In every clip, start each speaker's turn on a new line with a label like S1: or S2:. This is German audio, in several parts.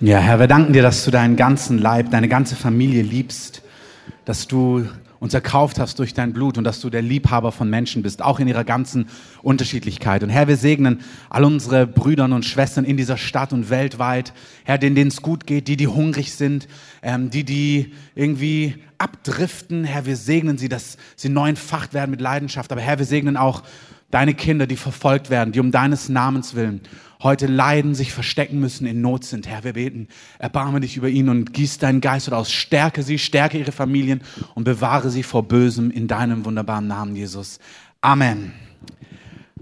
S1: Ja, Herr, wir danken dir, dass du deinen ganzen Leib, deine ganze Familie liebst, dass du uns erkauft hast durch dein Blut und dass du der Liebhaber von Menschen bist, auch in ihrer ganzen Unterschiedlichkeit. Und Herr, wir segnen all unsere Brüder und Schwestern in dieser Stadt und weltweit, Herr, denen es gut geht, die, die hungrig sind, ähm, die, die irgendwie abdriften. Herr, wir segnen sie, dass sie neu entfacht werden mit Leidenschaft. Aber Herr, wir segnen auch deine Kinder, die verfolgt werden, die um deines Namens willen heute leiden, sich verstecken müssen, in Not sind. Herr, wir beten, erbarme dich über ihn und gieß deinen Geist aus. Stärke sie, stärke ihre Familien und bewahre sie vor Bösem in deinem wunderbaren Namen, Jesus. Amen.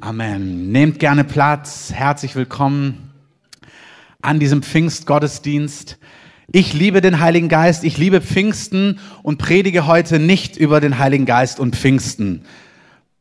S1: Amen. Nehmt gerne Platz. Herzlich willkommen an diesem Pfingstgottesdienst. Ich liebe den Heiligen Geist, ich liebe Pfingsten und predige heute nicht über den Heiligen Geist und Pfingsten,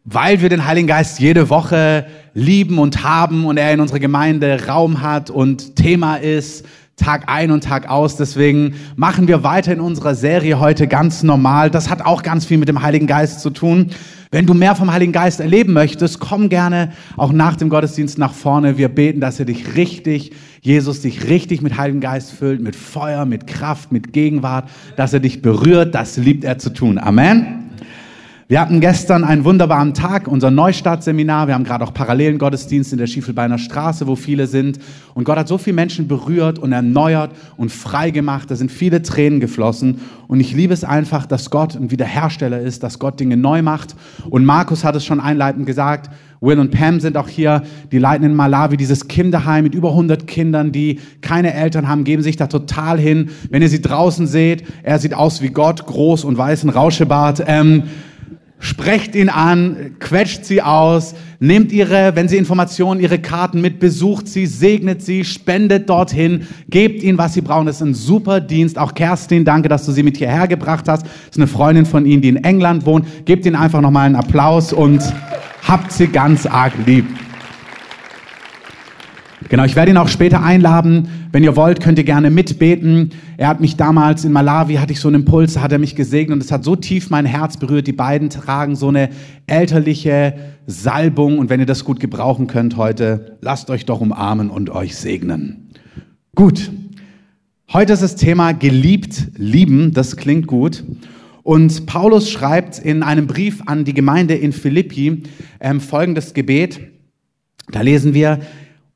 S1: weil wir den Heiligen Geist jede Woche lieben und haben und er in unserer Gemeinde Raum hat und Thema ist, Tag ein und Tag aus. Deswegen machen wir weiter in unserer Serie heute ganz normal. Das hat auch ganz viel mit dem Heiligen Geist zu tun. Wenn du mehr vom Heiligen Geist erleben möchtest, komm gerne auch nach dem Gottesdienst nach vorne. Wir beten, dass er dich richtig, Jesus dich richtig mit Heiligen Geist füllt, mit Feuer, mit Kraft, mit Gegenwart, dass er dich berührt. Das liebt er zu tun. Amen. Wir hatten gestern einen wunderbaren Tag, unser Neustartseminar. Wir haben gerade auch parallelen Gottesdienst in der Schiefelbeiner Straße, wo viele sind. Und Gott hat so viele Menschen berührt und erneuert und frei gemacht. Da sind viele Tränen geflossen. Und ich liebe es einfach, dass Gott ein Wiederhersteller ist, dass Gott Dinge neu macht. Und Markus hat es schon einleitend gesagt. Will und Pam sind auch hier. Die leiten in Malawi dieses Kinderheim mit über 100 Kindern, die keine Eltern haben, geben sich da total hin. Wenn ihr sie draußen seht, er sieht aus wie Gott, groß und weißen Rauschebart. Ähm, sprecht ihn an, quetscht sie aus, nehmt ihre, wenn sie Informationen, ihre Karten mit, besucht sie, segnet sie, spendet dorthin, gebt ihnen, was sie brauchen. Das ist ein super Dienst. Auch Kerstin, danke, dass du sie mit hierher gebracht hast. Das ist eine Freundin von ihnen, die in England wohnt. Gebt ihnen einfach nochmal einen Applaus und habt sie ganz arg lieb. Genau, ich werde ihn auch später einladen. Wenn ihr wollt, könnt ihr gerne mitbeten. Er hat mich damals in Malawi, hatte ich so einen Impuls, da hat er mich gesegnet und es hat so tief mein Herz berührt. Die beiden tragen so eine elterliche Salbung und wenn ihr das gut gebrauchen könnt heute, lasst euch doch umarmen und euch segnen. Gut. Heute ist das Thema geliebt, lieben. Das klingt gut. Und Paulus schreibt in einem Brief an die Gemeinde in Philippi ähm, folgendes Gebet. Da lesen wir,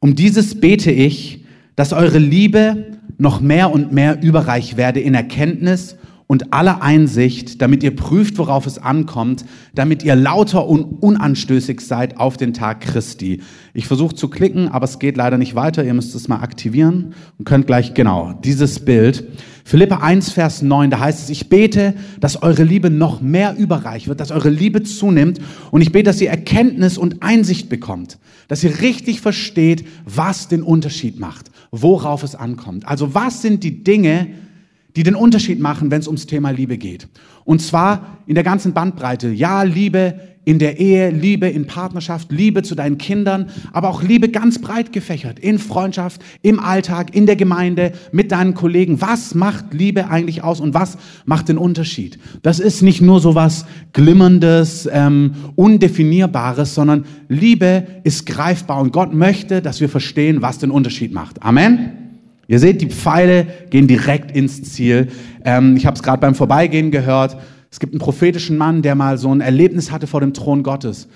S1: um dieses bete ich, dass eure Liebe noch mehr und mehr überreich werde in Erkenntnis und aller Einsicht, damit ihr prüft, worauf es ankommt, damit ihr lauter und unanstößig seid auf den Tag Christi. Ich versuche zu klicken, aber es geht leider nicht weiter. Ihr müsst es mal aktivieren und könnt gleich, genau, dieses Bild. Philippa 1, Vers 9, da heißt es, ich bete, dass eure Liebe noch mehr überreich wird, dass eure Liebe zunimmt und ich bete, dass ihr Erkenntnis und Einsicht bekommt, dass ihr richtig versteht, was den Unterschied macht, worauf es ankommt. Also was sind die Dinge, die den Unterschied machen, wenn es ums Thema Liebe geht. Und zwar in der ganzen Bandbreite. Ja, Liebe in der Ehe, Liebe in Partnerschaft, Liebe zu deinen Kindern, aber auch Liebe ganz breit gefächert, in Freundschaft, im Alltag, in der Gemeinde, mit deinen Kollegen. Was macht Liebe eigentlich aus und was macht den Unterschied? Das ist nicht nur so was Glimmerndes, ähm, Undefinierbares, sondern Liebe ist greifbar und Gott möchte, dass wir verstehen, was den Unterschied macht. Amen. Ihr seht, die Pfeile gehen direkt ins Ziel. Ähm, ich habe es gerade beim Vorbeigehen gehört. Es gibt einen prophetischen Mann, der mal so ein Erlebnis hatte vor dem Thron Gottes.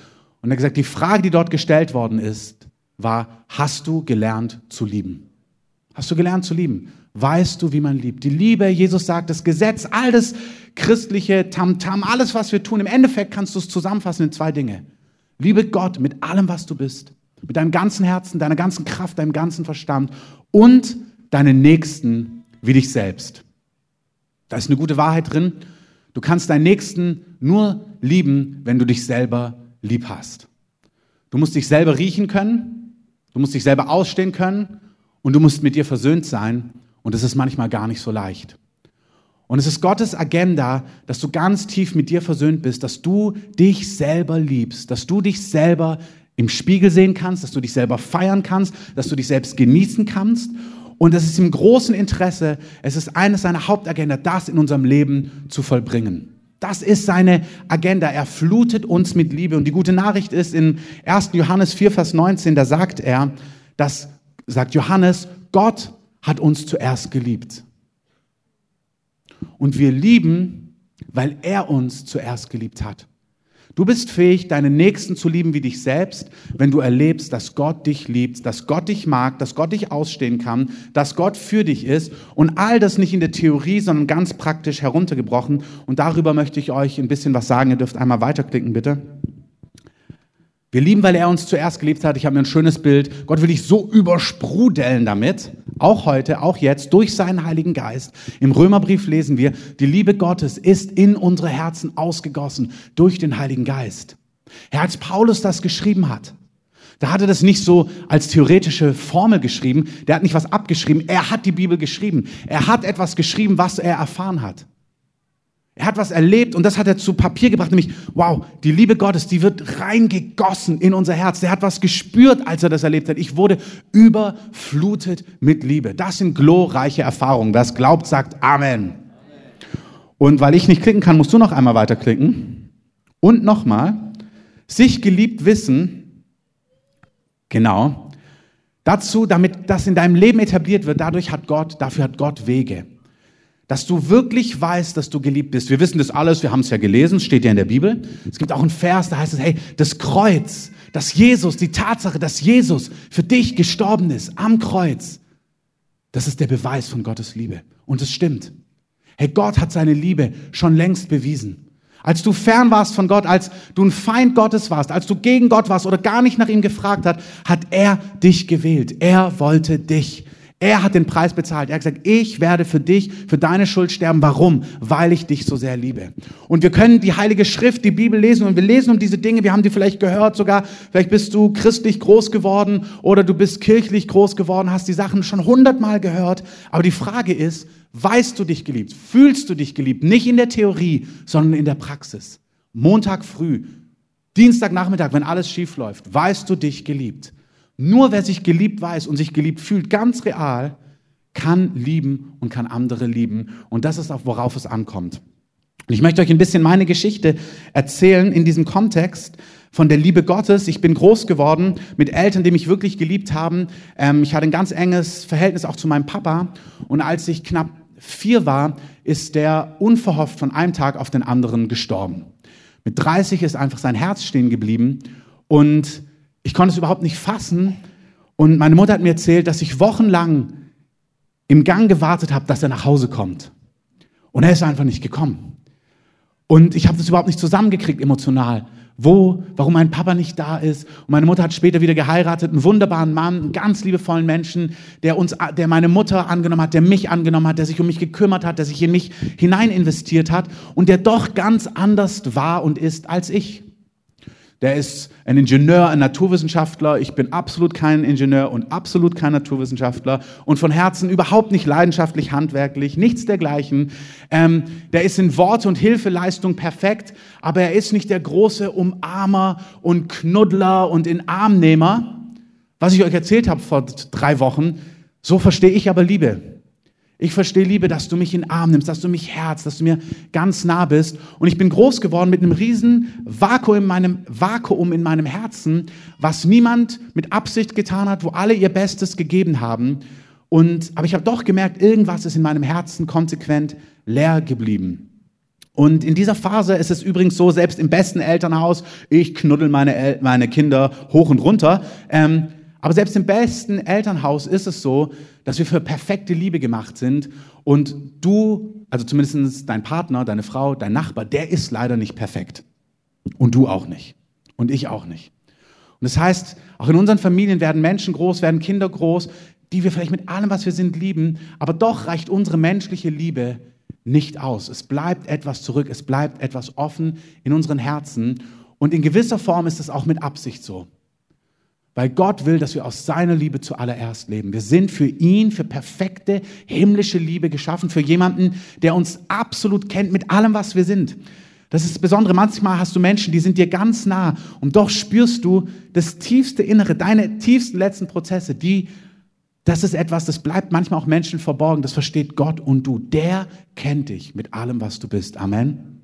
S1: Und er hat gesagt, die Frage, die dort gestellt worden ist, war, hast du gelernt zu lieben? Hast du gelernt zu lieben? Weißt du, wie man liebt? Die Liebe, Jesus sagt, das Gesetz, all das christliche Tamtam, -Tam, alles, was wir tun, im Endeffekt kannst du es zusammenfassen in zwei Dinge. Liebe Gott mit allem, was du bist, mit deinem ganzen Herzen, deiner ganzen Kraft, deinem ganzen Verstand und deinen Nächsten wie dich selbst. Da ist eine gute Wahrheit drin. Du kannst deinen Nächsten nur lieben, wenn du dich selber lieb hast. Du musst dich selber riechen können, du musst dich selber ausstehen können und du musst mit dir versöhnt sein. Und es ist manchmal gar nicht so leicht. Und es ist Gottes Agenda, dass du ganz tief mit dir versöhnt bist, dass du dich selber liebst, dass du dich selber im Spiegel sehen kannst, dass du dich selber feiern kannst, dass du dich selbst genießen kannst und es ist im großen Interesse, es ist eines seiner Hauptagenda, das in unserem Leben zu vollbringen. Das ist seine Agenda. Er flutet uns mit Liebe. Und die gute Nachricht ist in 1. Johannes 4, Vers 19, da sagt er, dass, sagt Johannes, Gott hat uns zuerst geliebt. Und wir lieben, weil er uns zuerst geliebt hat. Du bist fähig, deinen Nächsten zu lieben wie dich selbst, wenn du erlebst, dass Gott dich liebt, dass Gott dich mag, dass Gott dich ausstehen kann, dass Gott für dich ist und all das nicht in der Theorie, sondern ganz praktisch heruntergebrochen. Und darüber möchte ich euch ein bisschen was sagen. Ihr dürft einmal weiterklicken, bitte. Wir lieben, weil er uns zuerst geliebt hat. Ich habe mir ein schönes Bild. Gott will dich so übersprudeln damit. Auch heute, auch jetzt, durch seinen Heiligen Geist. Im Römerbrief lesen wir, die Liebe Gottes ist in unsere Herzen ausgegossen durch den Heiligen Geist. Herr, als Paulus das geschrieben hat, da hat er das nicht so als theoretische Formel geschrieben. Der hat nicht was abgeschrieben. Er hat die Bibel geschrieben. Er hat etwas geschrieben, was er erfahren hat. Er hat was erlebt und das hat er zu Papier gebracht, nämlich, wow, die Liebe Gottes, die wird reingegossen in unser Herz. Der hat was gespürt, als er das erlebt hat. Ich wurde überflutet mit Liebe. Das sind glorreiche Erfahrungen. Das glaubt, sagt Amen. Und weil ich nicht klicken kann, musst du noch einmal weiterklicken. Und nochmal, sich geliebt wissen, genau, dazu, damit das in deinem Leben etabliert wird, dadurch hat Gott, dafür hat Gott Wege dass du wirklich weißt, dass du geliebt bist. Wir wissen das alles, wir haben es ja gelesen, steht ja in der Bibel. Es gibt auch einen Vers, da heißt es, hey, das Kreuz, dass Jesus, die Tatsache, dass Jesus für dich gestorben ist am Kreuz, das ist der Beweis von Gottes Liebe. Und es stimmt. Hey, Gott hat seine Liebe schon längst bewiesen. Als du fern warst von Gott, als du ein Feind Gottes warst, als du gegen Gott warst oder gar nicht nach ihm gefragt hat, hat er dich gewählt. Er wollte dich. Er hat den Preis bezahlt. Er hat gesagt, ich werde für dich, für deine Schuld sterben. Warum? Weil ich dich so sehr liebe. Und wir können die Heilige Schrift, die Bibel lesen und wir lesen um diese Dinge. Wir haben die vielleicht gehört sogar. Vielleicht bist du christlich groß geworden oder du bist kirchlich groß geworden, hast die Sachen schon hundertmal gehört. Aber die Frage ist, weißt du dich geliebt? Fühlst du dich geliebt? Nicht in der Theorie, sondern in der Praxis. Montag früh, Dienstagnachmittag, wenn alles schief läuft, weißt du dich geliebt? Nur wer sich geliebt weiß und sich geliebt fühlt, ganz real, kann lieben und kann andere lieben. Und das ist auch, worauf es ankommt. Und ich möchte euch ein bisschen meine Geschichte erzählen in diesem Kontext von der Liebe Gottes. Ich bin groß geworden mit Eltern, die mich wirklich geliebt haben. Ähm, ich hatte ein ganz enges Verhältnis auch zu meinem Papa. Und als ich knapp vier war, ist der unverhofft von einem Tag auf den anderen gestorben. Mit 30 ist einfach sein Herz stehen geblieben. Und ich konnte es überhaupt nicht fassen. Und meine Mutter hat mir erzählt, dass ich wochenlang im Gang gewartet habe, dass er nach Hause kommt. Und er ist einfach nicht gekommen. Und ich habe das überhaupt nicht zusammengekriegt emotional. Wo, warum mein Papa nicht da ist. Und meine Mutter hat später wieder geheiratet, einen wunderbaren Mann, einen ganz liebevollen Menschen, der uns, der meine Mutter angenommen hat, der mich angenommen hat, der sich um mich gekümmert hat, der sich in mich hinein investiert hat und der doch ganz anders war und ist als ich. Der ist ein Ingenieur, ein Naturwissenschaftler. Ich bin absolut kein Ingenieur und absolut kein Naturwissenschaftler und von Herzen überhaupt nicht leidenschaftlich, handwerklich, nichts dergleichen. Ähm, der ist in Worte und Hilfeleistung perfekt, aber er ist nicht der große Umarmer und Knuddler und in Armnehmer. Was ich euch erzählt habe vor drei Wochen, so verstehe ich aber Liebe. Ich verstehe Liebe, dass du mich in den Arm nimmst, dass du mich herz, dass du mir ganz nah bist. Und ich bin groß geworden mit einem riesen Vakuum in meinem, Vakuum in meinem Herzen, was niemand mit Absicht getan hat, wo alle ihr Bestes gegeben haben. Und, aber ich habe doch gemerkt, irgendwas ist in meinem Herzen konsequent leer geblieben. Und in dieser Phase ist es übrigens so, selbst im besten Elternhaus, ich knuddel meine, El meine Kinder hoch und runter. Ähm, aber selbst im besten Elternhaus ist es so, dass wir für perfekte Liebe gemacht sind und du, also zumindest dein Partner, deine Frau, dein Nachbar, der ist leider nicht perfekt. Und du auch nicht. Und ich auch nicht. Und das heißt, auch in unseren Familien werden Menschen groß, werden Kinder groß, die wir vielleicht mit allem, was wir sind, lieben, aber doch reicht unsere menschliche Liebe nicht aus. Es bleibt etwas zurück, es bleibt etwas offen in unseren Herzen. Und in gewisser Form ist es auch mit Absicht so. Weil Gott will, dass wir aus seiner Liebe zuallererst leben. Wir sind für ihn, für perfekte himmlische Liebe geschaffen, für jemanden, der uns absolut kennt mit allem, was wir sind. Das ist das Besondere. Manchmal hast du Menschen, die sind dir ganz nah und doch spürst du das tiefste Innere, deine tiefsten letzten Prozesse, die, das ist etwas, das bleibt manchmal auch Menschen verborgen. Das versteht Gott und du. Der kennt dich mit allem, was du bist. Amen.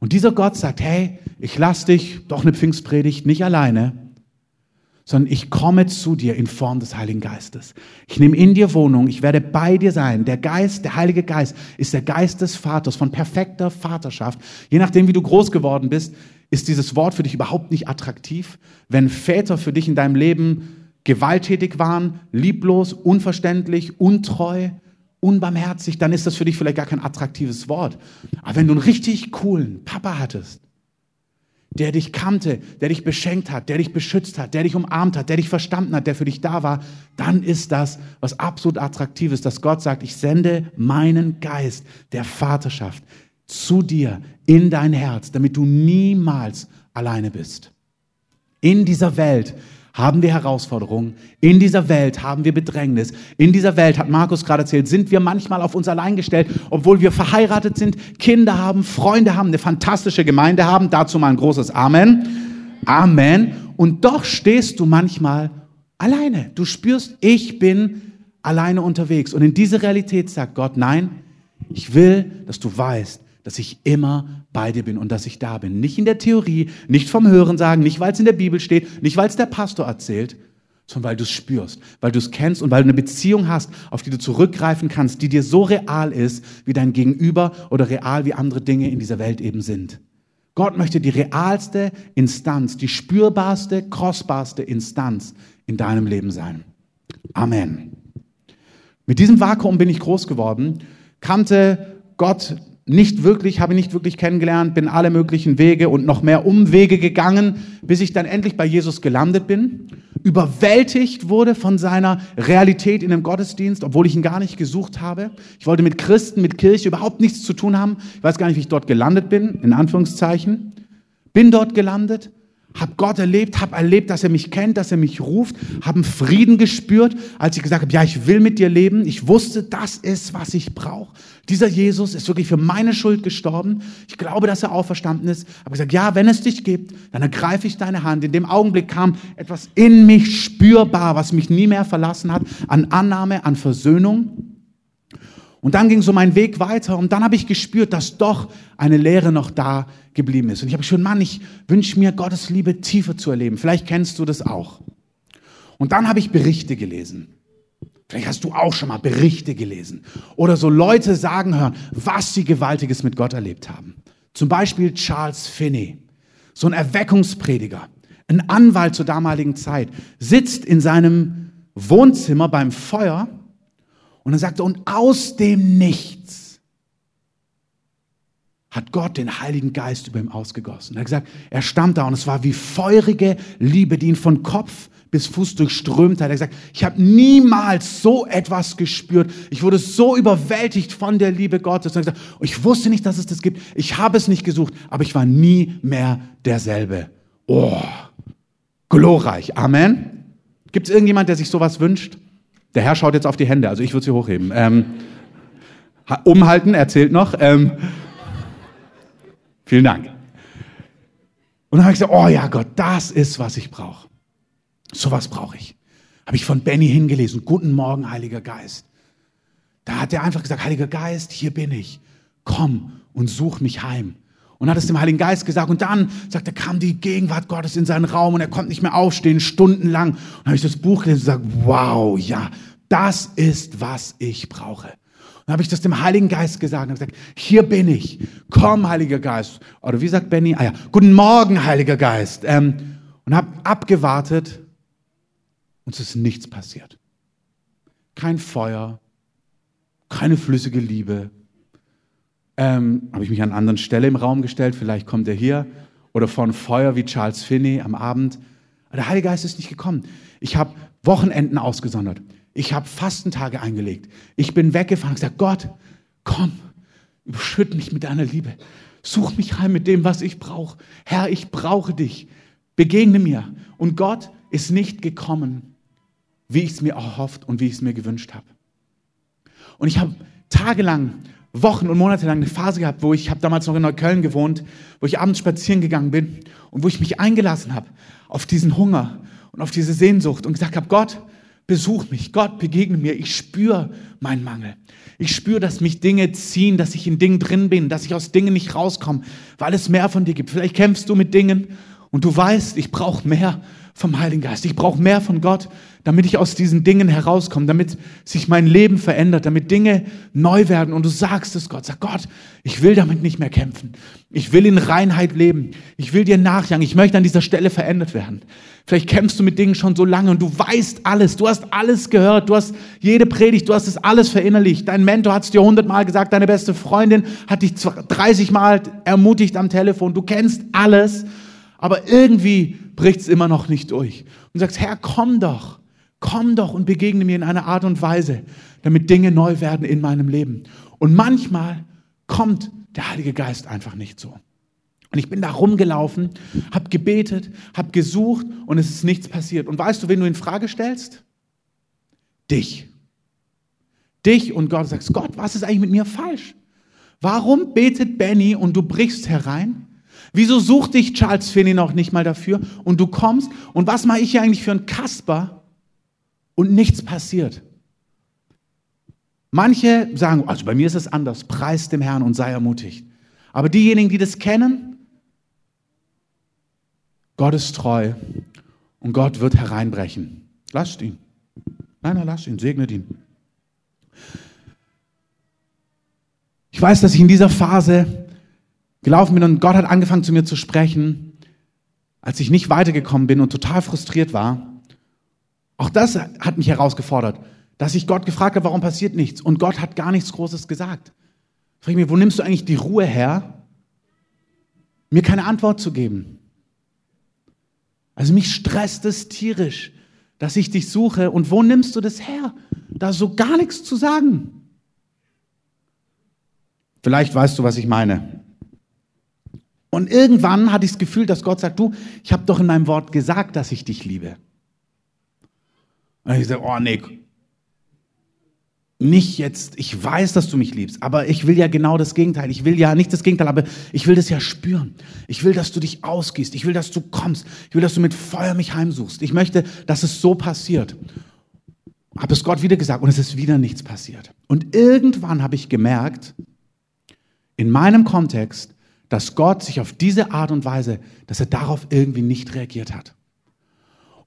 S1: Und dieser Gott sagt, hey, ich lass dich, doch eine Pfingstpredigt, nicht alleine sondern ich komme zu dir in Form des Heiligen Geistes. Ich nehme in dir Wohnung, ich werde bei dir sein. Der Geist, der Heilige Geist ist der Geist des Vaters, von perfekter Vaterschaft. Je nachdem, wie du groß geworden bist, ist dieses Wort für dich überhaupt nicht attraktiv. Wenn Väter für dich in deinem Leben gewalttätig waren, lieblos, unverständlich, untreu, unbarmherzig, dann ist das für dich vielleicht gar kein attraktives Wort. Aber wenn du einen richtig coolen Papa hattest, der dich kannte, der dich beschenkt hat, der dich beschützt hat, der dich umarmt hat, der dich verstanden hat, der für dich da war, dann ist das was absolut attraktives, dass Gott sagt, ich sende meinen Geist der Vaterschaft zu dir in dein Herz, damit du niemals alleine bist. In dieser Welt haben wir Herausforderungen. In dieser Welt haben wir Bedrängnis. In dieser Welt, hat Markus gerade erzählt, sind wir manchmal auf uns allein gestellt, obwohl wir verheiratet sind, Kinder haben, Freunde haben, eine fantastische Gemeinde haben. Dazu mal ein großes Amen. Amen. Und doch stehst du manchmal alleine. Du spürst, ich bin alleine unterwegs. Und in diese Realität sagt Gott, nein, ich will, dass du weißt, dass ich immer bei dir bin und dass ich da bin. Nicht in der Theorie, nicht vom Hören sagen, nicht weil es in der Bibel steht, nicht weil es der Pastor erzählt, sondern weil du es spürst, weil du es kennst und weil du eine Beziehung hast, auf die du zurückgreifen kannst, die dir so real ist, wie dein Gegenüber oder real wie andere Dinge in dieser Welt eben sind. Gott möchte die realste Instanz, die spürbarste, kostbarste Instanz in deinem Leben sein. Amen. Mit diesem Vakuum bin ich groß geworden, kannte Gott nicht wirklich, habe ich nicht wirklich kennengelernt, bin alle möglichen Wege und noch mehr Umwege gegangen, bis ich dann endlich bei Jesus gelandet bin, überwältigt wurde von seiner Realität in dem Gottesdienst, obwohl ich ihn gar nicht gesucht habe. Ich wollte mit Christen, mit Kirche überhaupt nichts zu tun haben. Ich weiß gar nicht, wie ich dort gelandet bin, in Anführungszeichen. Bin dort gelandet, habe Gott erlebt, habe erlebt, dass er mich kennt, dass er mich ruft, habe Frieden gespürt, als ich gesagt habe, ja, ich will mit dir leben. Ich wusste, das ist, was ich brauche. Dieser Jesus ist wirklich für meine Schuld gestorben. Ich glaube, dass er auferstanden ist. Habe gesagt, ja, wenn es dich gibt, dann ergreife ich deine Hand. In dem Augenblick kam etwas in mich spürbar, was mich nie mehr verlassen hat, an Annahme, an Versöhnung. Und dann ging so mein Weg weiter und dann habe ich gespürt, dass doch eine Lehre noch da geblieben ist. Und ich habe schon, Mann, ich wünsche mir Gottes Liebe tiefer zu erleben. Vielleicht kennst du das auch. Und dann habe ich Berichte gelesen. Vielleicht hast du auch schon mal Berichte gelesen oder so Leute sagen hören, was sie Gewaltiges mit Gott erlebt haben. Zum Beispiel Charles Finney, so ein Erweckungsprediger, ein Anwalt zur damaligen Zeit, sitzt in seinem Wohnzimmer beim Feuer und er, und aus dem Nichts hat Gott den Heiligen Geist über ihm ausgegossen. Er hat gesagt, er stand da und es war wie feurige Liebe, die ihn von Kopf bis Fuß durchströmt hat. Er hat gesagt, ich habe niemals so etwas gespürt. Ich wurde so überwältigt von der Liebe Gottes. Und gesagt, ich wusste nicht, dass es das gibt. Ich habe es nicht gesucht, aber ich war nie mehr derselbe. Oh, glorreich. Amen. Gibt es irgendjemand, der sich sowas wünscht? Der Herr schaut jetzt auf die Hände, also ich würde sie hochheben. Ähm, umhalten, erzählt noch. Ähm, vielen Dank. Und dann habe ich gesagt, oh ja Gott, das ist, was ich brauche. Sowas brauche ich. Habe ich von Benny hingelesen. Guten Morgen, Heiliger Geist. Da hat er einfach gesagt, Heiliger Geist, hier bin ich. Komm und such mich heim und hat es dem Heiligen Geist gesagt. Und dann, sagt er, kam die Gegenwart Gottes in seinen Raum und er konnte nicht mehr aufstehen, stundenlang. Und dann habe ich das Buch gelesen und gesagt, wow, ja, das ist, was ich brauche. Und dann habe ich das dem Heiligen Geist gesagt und gesagt, hier bin ich. Komm, Heiliger Geist. Oder wie sagt Benny? Ah ja, guten Morgen, Heiliger Geist. Ähm, und habe abgewartet und es ist nichts passiert. Kein Feuer, keine flüssige Liebe, ähm, habe ich mich an anderen Stelle im Raum gestellt, vielleicht kommt er hier oder vor ein Feuer wie Charles Finney am Abend. Der Heilige Geist ist nicht gekommen. Ich habe Wochenenden ausgesondert. Ich habe Fastentage eingelegt. Ich bin weggefahren und gesagt, Gott, komm, überschütt mich mit deiner Liebe. Such mich heim mit dem, was ich brauche. Herr, ich brauche dich. Begegne mir. Und Gott ist nicht gekommen, wie ich es mir erhofft und wie ich es mir gewünscht habe. Und ich habe tagelang Wochen und Monate lang eine Phase gehabt, wo ich, habe damals noch in Neukölln gewohnt, wo ich abends spazieren gegangen bin und wo ich mich eingelassen habe auf diesen Hunger und auf diese Sehnsucht und gesagt habe, Gott, besuch mich, Gott, begegne mir, ich spüre meinen Mangel. Ich spüre, dass mich Dinge ziehen, dass ich in Dingen drin bin, dass ich aus Dingen nicht rauskomme, weil es mehr von dir gibt. Vielleicht kämpfst du mit Dingen Und du weißt, ich brauche mehr vom Heiligen Geist. Ich brauche mehr von Gott, damit ich aus diesen Dingen herauskomme, damit sich mein Leben verändert, damit Dinge neu werden. Und du sagst es Gott, sag Gott, ich will damit nicht mehr kämpfen. Ich will in Reinheit leben. Ich will dir nachjagen. Ich möchte an dieser Stelle verändert werden. Vielleicht kämpfst du mit Dingen schon so lange und du weißt alles. Du hast alles gehört. Du hast jede Predigt, du hast es alles verinnerlicht. Dein Mentor hat es dir hundertmal gesagt. Deine beste Freundin hat dich 30 Mal ermutigt am Telefon. Du kennst alles. Aber irgendwie bricht es immer noch nicht durch. Und sagst, Herr, komm doch. Komm doch und begegne mir in einer Art und Weise, damit Dinge neu werden in meinem Leben. Und manchmal kommt der Heilige Geist einfach nicht so. Und ich bin da rumgelaufen, habe gebetet, habe gesucht und es ist nichts passiert. Und weißt du, wen du in Frage stellst? Dich. Dich und Gott sagst, Gott, was ist eigentlich mit mir falsch? Warum betet Benny und du brichst herein? Wieso sucht dich Charles Finney noch nicht mal dafür und du kommst und was mache ich hier eigentlich für ein Kasper und nichts passiert? Manche sagen, also bei mir ist es anders, preis dem Herrn und sei ermutigt. Aber diejenigen, die das kennen, Gott ist treu und Gott wird hereinbrechen. Lasst ihn. Nein, nein, lasst ihn, segnet ihn. Ich weiß, dass ich in dieser Phase gelaufen bin und Gott hat angefangen zu mir zu sprechen, als ich nicht weitergekommen bin und total frustriert war. Auch das hat mich herausgefordert, dass ich Gott gefragt habe, warum passiert nichts? Und Gott hat gar nichts Großes gesagt. Frag ich mich, wo nimmst du eigentlich die Ruhe her, mir keine Antwort zu geben? Also mich stresst es tierisch, dass ich dich suche. Und wo nimmst du das her, da so gar nichts zu sagen? Vielleicht weißt du, was ich meine. Und irgendwann hatte ich das Gefühl, dass Gott sagt, du, ich habe doch in meinem Wort gesagt, dass ich dich liebe. Und ich sage, oh nee, nicht jetzt, ich weiß, dass du mich liebst, aber ich will ja genau das Gegenteil. Ich will ja nicht das Gegenteil, aber ich will das ja spüren. Ich will, dass du dich ausgehst. Ich will, dass du kommst. Ich will, dass du mit Feuer mich heimsuchst. Ich möchte, dass es so passiert. Habe es Gott wieder gesagt und es ist wieder nichts passiert. Und irgendwann habe ich gemerkt, in meinem Kontext, dass Gott sich auf diese Art und Weise, dass er darauf irgendwie nicht reagiert hat.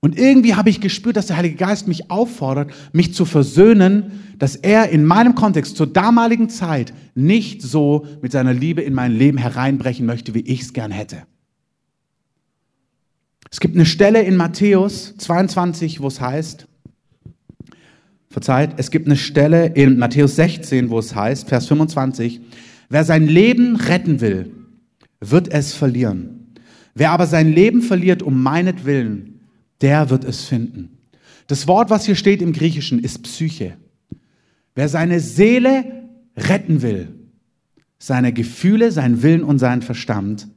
S1: Und irgendwie habe ich gespürt, dass der Heilige Geist mich auffordert, mich zu versöhnen, dass er in meinem Kontext zur damaligen Zeit nicht so mit seiner Liebe in mein Leben hereinbrechen möchte, wie ich es gern hätte. Es gibt eine Stelle in Matthäus 22, wo es heißt, verzeiht, es gibt eine Stelle in Matthäus 16, wo es heißt, Vers 25, wer sein Leben retten will, wird es verlieren. Wer aber sein Leben verliert um meinetwillen, der wird es finden. Das Wort, was hier steht im Griechischen, ist Psyche. Wer seine Seele retten will, seine Gefühle, seinen Willen und seinen Verstand,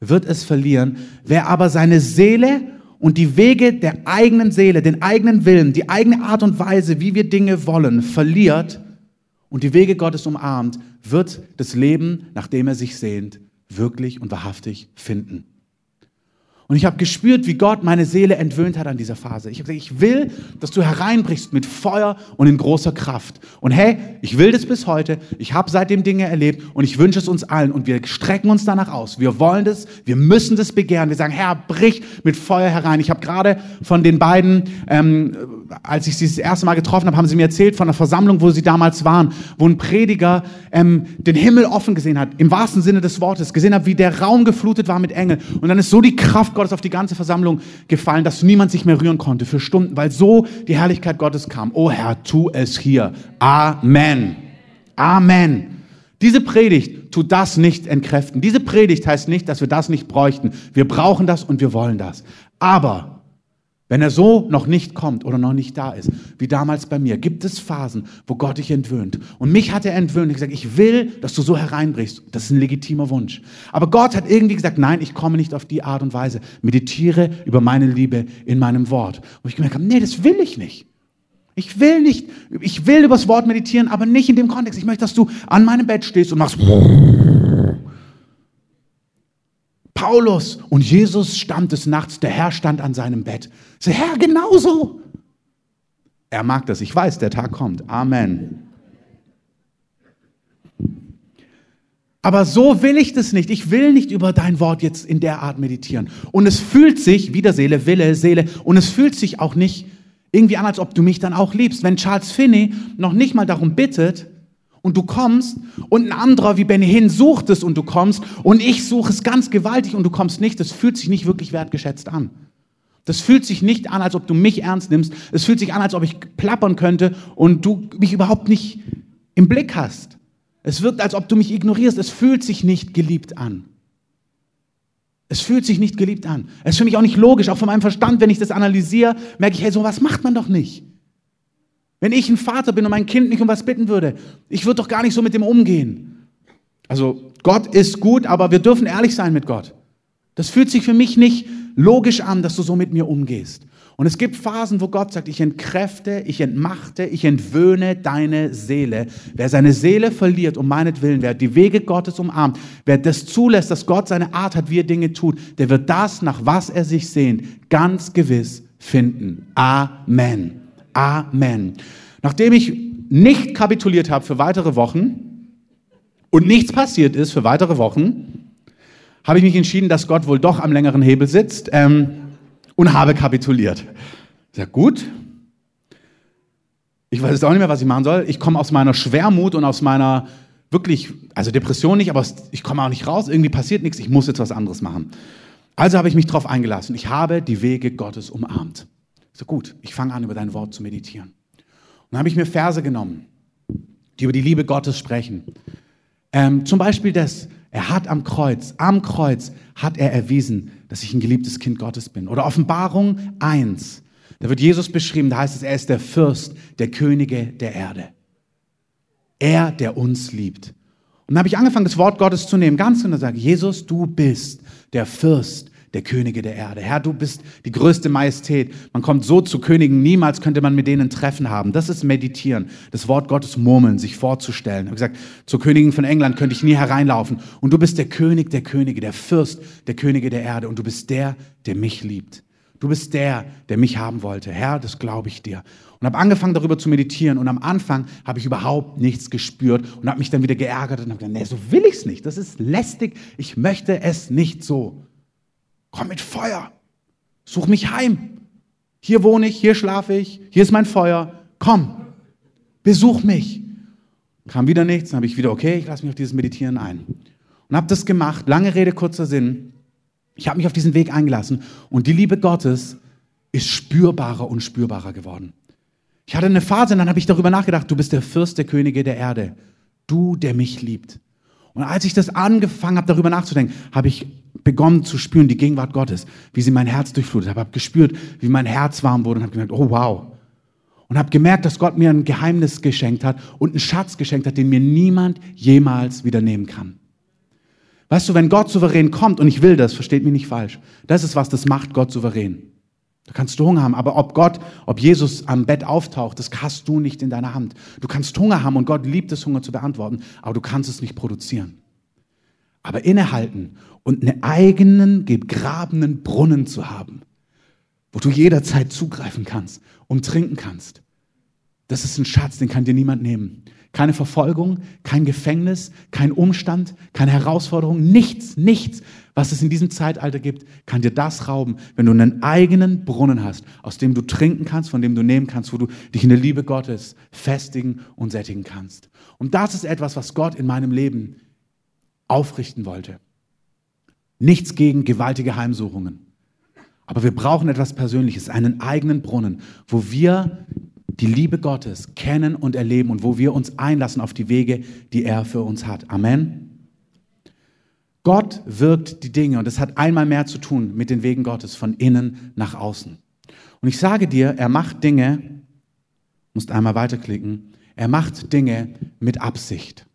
S1: wird es verlieren. Wer aber seine Seele und die Wege der eigenen Seele, den eigenen Willen, die eigene Art und Weise, wie wir Dinge wollen, verliert und die Wege Gottes umarmt, wird das Leben, nach dem er sich sehnt, wirklich und wahrhaftig finden. Und ich habe gespürt, wie Gott meine Seele entwöhnt hat an dieser Phase. Ich habe gesagt, ich will, dass du hereinbrichst mit Feuer und in großer Kraft. Und hey, ich will das bis heute. Ich habe seitdem Dinge erlebt und ich wünsche es uns allen. Und wir strecken uns danach aus. Wir wollen das, wir müssen das begehren. Wir sagen, Herr, brich mit Feuer herein. Ich habe gerade von den beiden, ähm, als ich sie das erste Mal getroffen habe, haben sie mir erzählt von einer Versammlung, wo sie damals waren, wo ein Prediger ähm, den Himmel offen gesehen hat, im wahrsten Sinne des Wortes, gesehen hat, wie der Raum geflutet war mit Engeln. Und dann ist so die Kraft Gottes auf die ganze Versammlung gefallen, dass niemand sich mehr rühren konnte für Stunden, weil so die Herrlichkeit Gottes kam. Oh Herr, tu es hier. Amen. Amen. Diese Predigt tut das nicht entkräften. Diese Predigt heißt nicht, dass wir das nicht bräuchten. Wir brauchen das und wir wollen das. Aber wenn er so noch nicht kommt oder noch nicht da ist, wie damals bei mir, gibt es Phasen, wo Gott dich entwöhnt. Und mich hat er entwöhnt. Ich gesagt, ich will, dass du so hereinbrichst. Das ist ein legitimer Wunsch. Aber Gott hat irgendwie gesagt, nein, ich komme nicht auf die Art und Weise. Meditiere über meine Liebe in meinem Wort. Und ich gemerkt habe, nee, das will ich nicht. Ich will nicht, ich will übers Wort meditieren, aber nicht in dem Kontext. Ich möchte, dass du an meinem Bett stehst und machst Paulus und Jesus stand des Nachts, der Herr stand an seinem Bett. So, Herr, genauso. Er mag das, ich weiß, der Tag kommt. Amen. Aber so will ich das nicht. Ich will nicht über dein Wort jetzt in der Art meditieren. Und es fühlt sich, wieder Seele, Wille, Seele, und es fühlt sich auch nicht irgendwie an, als ob du mich dann auch liebst. Wenn Charles Finney noch nicht mal darum bittet und du kommst und ein anderer wie Benny Hinn sucht es und du kommst und ich suche es ganz gewaltig und du kommst nicht, das fühlt sich nicht wirklich wertgeschätzt an. Das fühlt sich nicht an, als ob du mich ernst nimmst. Es fühlt sich an, als ob ich plappern könnte und du mich überhaupt nicht im Blick hast. Es wirkt, als ob du mich ignorierst. Es fühlt sich nicht geliebt an. Es fühlt sich nicht geliebt an. Es ist für mich auch nicht logisch, auch von meinem Verstand, wenn ich das analysiere, merke ich, hey, sowas macht man doch nicht. Wenn ich ein Vater bin und mein Kind nicht um was bitten würde, ich würde doch gar nicht so mit dem umgehen. Also Gott ist gut, aber wir dürfen ehrlich sein mit Gott. Das fühlt sich für mich nicht logisch an, dass du so mit mir umgehst. Und es gibt Phasen, wo Gott sagt, ich entkräfte, ich entmachte, ich entwöhne deine Seele. Wer seine Seele verliert um meinetwillen, wer die Wege Gottes umarmt, wer das zulässt, dass Gott seine Art hat, wie er Dinge tut, der wird das, nach was er sich sehnt, ganz gewiss finden. Amen. Amen. Nachdem ich nicht kapituliert habe für weitere Wochen und nichts passiert ist für weitere Wochen, habe ich mich entschieden, dass Gott wohl doch am längeren Hebel sitzt. Ähm, und habe kapituliert. Sage, gut. Ich weiß jetzt auch nicht mehr, was ich machen soll. Ich komme aus meiner Schwermut und aus meiner wirklich, also Depression nicht, aber ich komme auch nicht raus. Irgendwie passiert nichts. Ich muss jetzt was anderes machen. Also habe ich mich darauf eingelassen. Ich habe die Wege Gottes umarmt. So gut, ich fange an, über dein Wort zu meditieren. Und dann habe ich mir Verse genommen, die über die Liebe Gottes sprechen. Ähm, zum Beispiel das, er hat am Kreuz, am Kreuz hat er erwiesen, dass ich ein geliebtes Kind Gottes bin. Oder Offenbarung 1. Da wird Jesus beschrieben, da heißt es, er ist der Fürst der Könige der Erde. Er, der uns liebt. Und dann habe ich angefangen, das Wort Gottes zu nehmen, ganz genau sagen, Jesus, du bist der Fürst der Könige der Erde. Herr, du bist die größte Majestät. Man kommt so zu Königen, niemals könnte man mit denen Treffen haben. Das ist Meditieren, das Wort Gottes murmeln, sich vorzustellen. Ich habe gesagt, zur Königin von England könnte ich nie hereinlaufen. Und du bist der König der Könige, der Fürst der Könige der Erde. Und du bist der, der mich liebt. Du bist der, der mich haben wollte. Herr, das glaube ich dir. Und habe angefangen darüber zu meditieren. Und am Anfang habe ich überhaupt nichts gespürt und habe mich dann wieder geärgert und habe gesagt, nee, so will ich es nicht. Das ist lästig. Ich möchte es nicht so. Komm mit Feuer. Such mich heim. Hier wohne ich, hier schlafe ich, hier ist mein Feuer. Komm, besuch mich. Kam wieder nichts, dann habe ich wieder, okay, ich lasse mich auf dieses Meditieren ein. Und habe das gemacht. Lange Rede, kurzer Sinn. Ich habe mich auf diesen Weg eingelassen und die Liebe Gottes ist spürbarer und spürbarer geworden. Ich hatte eine Phase, und dann habe ich darüber nachgedacht, du bist der Fürst der Könige der Erde. Du, der mich liebt. Und als ich das angefangen habe, darüber nachzudenken, habe ich begonnen zu spüren, die Gegenwart Gottes, wie sie mein Herz durchflutet. Ich habe gespürt, wie mein Herz warm wurde und habe gemerkt, oh wow. Und habe gemerkt, dass Gott mir ein Geheimnis geschenkt hat und einen Schatz geschenkt hat, den mir niemand jemals wieder nehmen kann. Weißt du, wenn Gott souverän kommt, und ich will das, versteht mich nicht falsch, das ist was, das macht Gott souverän. Da kannst du Hunger haben, aber ob Gott, ob Jesus am Bett auftaucht, das hast du nicht in deiner Hand. Du kannst Hunger haben und Gott liebt es, Hunger zu beantworten, aber du kannst es nicht produzieren. Aber innehalten und einen eigenen, gegrabenen Brunnen zu haben, wo du jederzeit zugreifen kannst und trinken kannst, das ist ein Schatz, den kann dir niemand nehmen. Keine Verfolgung, kein Gefängnis, kein Umstand, keine Herausforderung, nichts, nichts, was es in diesem Zeitalter gibt, kann dir das rauben, wenn du einen eigenen Brunnen hast, aus dem du trinken kannst, von dem du nehmen kannst, wo du dich in der Liebe Gottes festigen und sättigen kannst. Und das ist etwas, was Gott in meinem Leben aufrichten wollte. Nichts gegen gewaltige Heimsuchungen. Aber wir brauchen etwas Persönliches, einen eigenen Brunnen, wo wir die Liebe Gottes kennen und erleben und wo wir uns einlassen auf die Wege, die er für uns hat. Amen. Gott wirkt die Dinge und es hat einmal mehr zu tun mit den Wegen Gottes von innen nach außen. Und ich sage dir, er macht Dinge, musst einmal weiterklicken, er macht Dinge mit Absicht.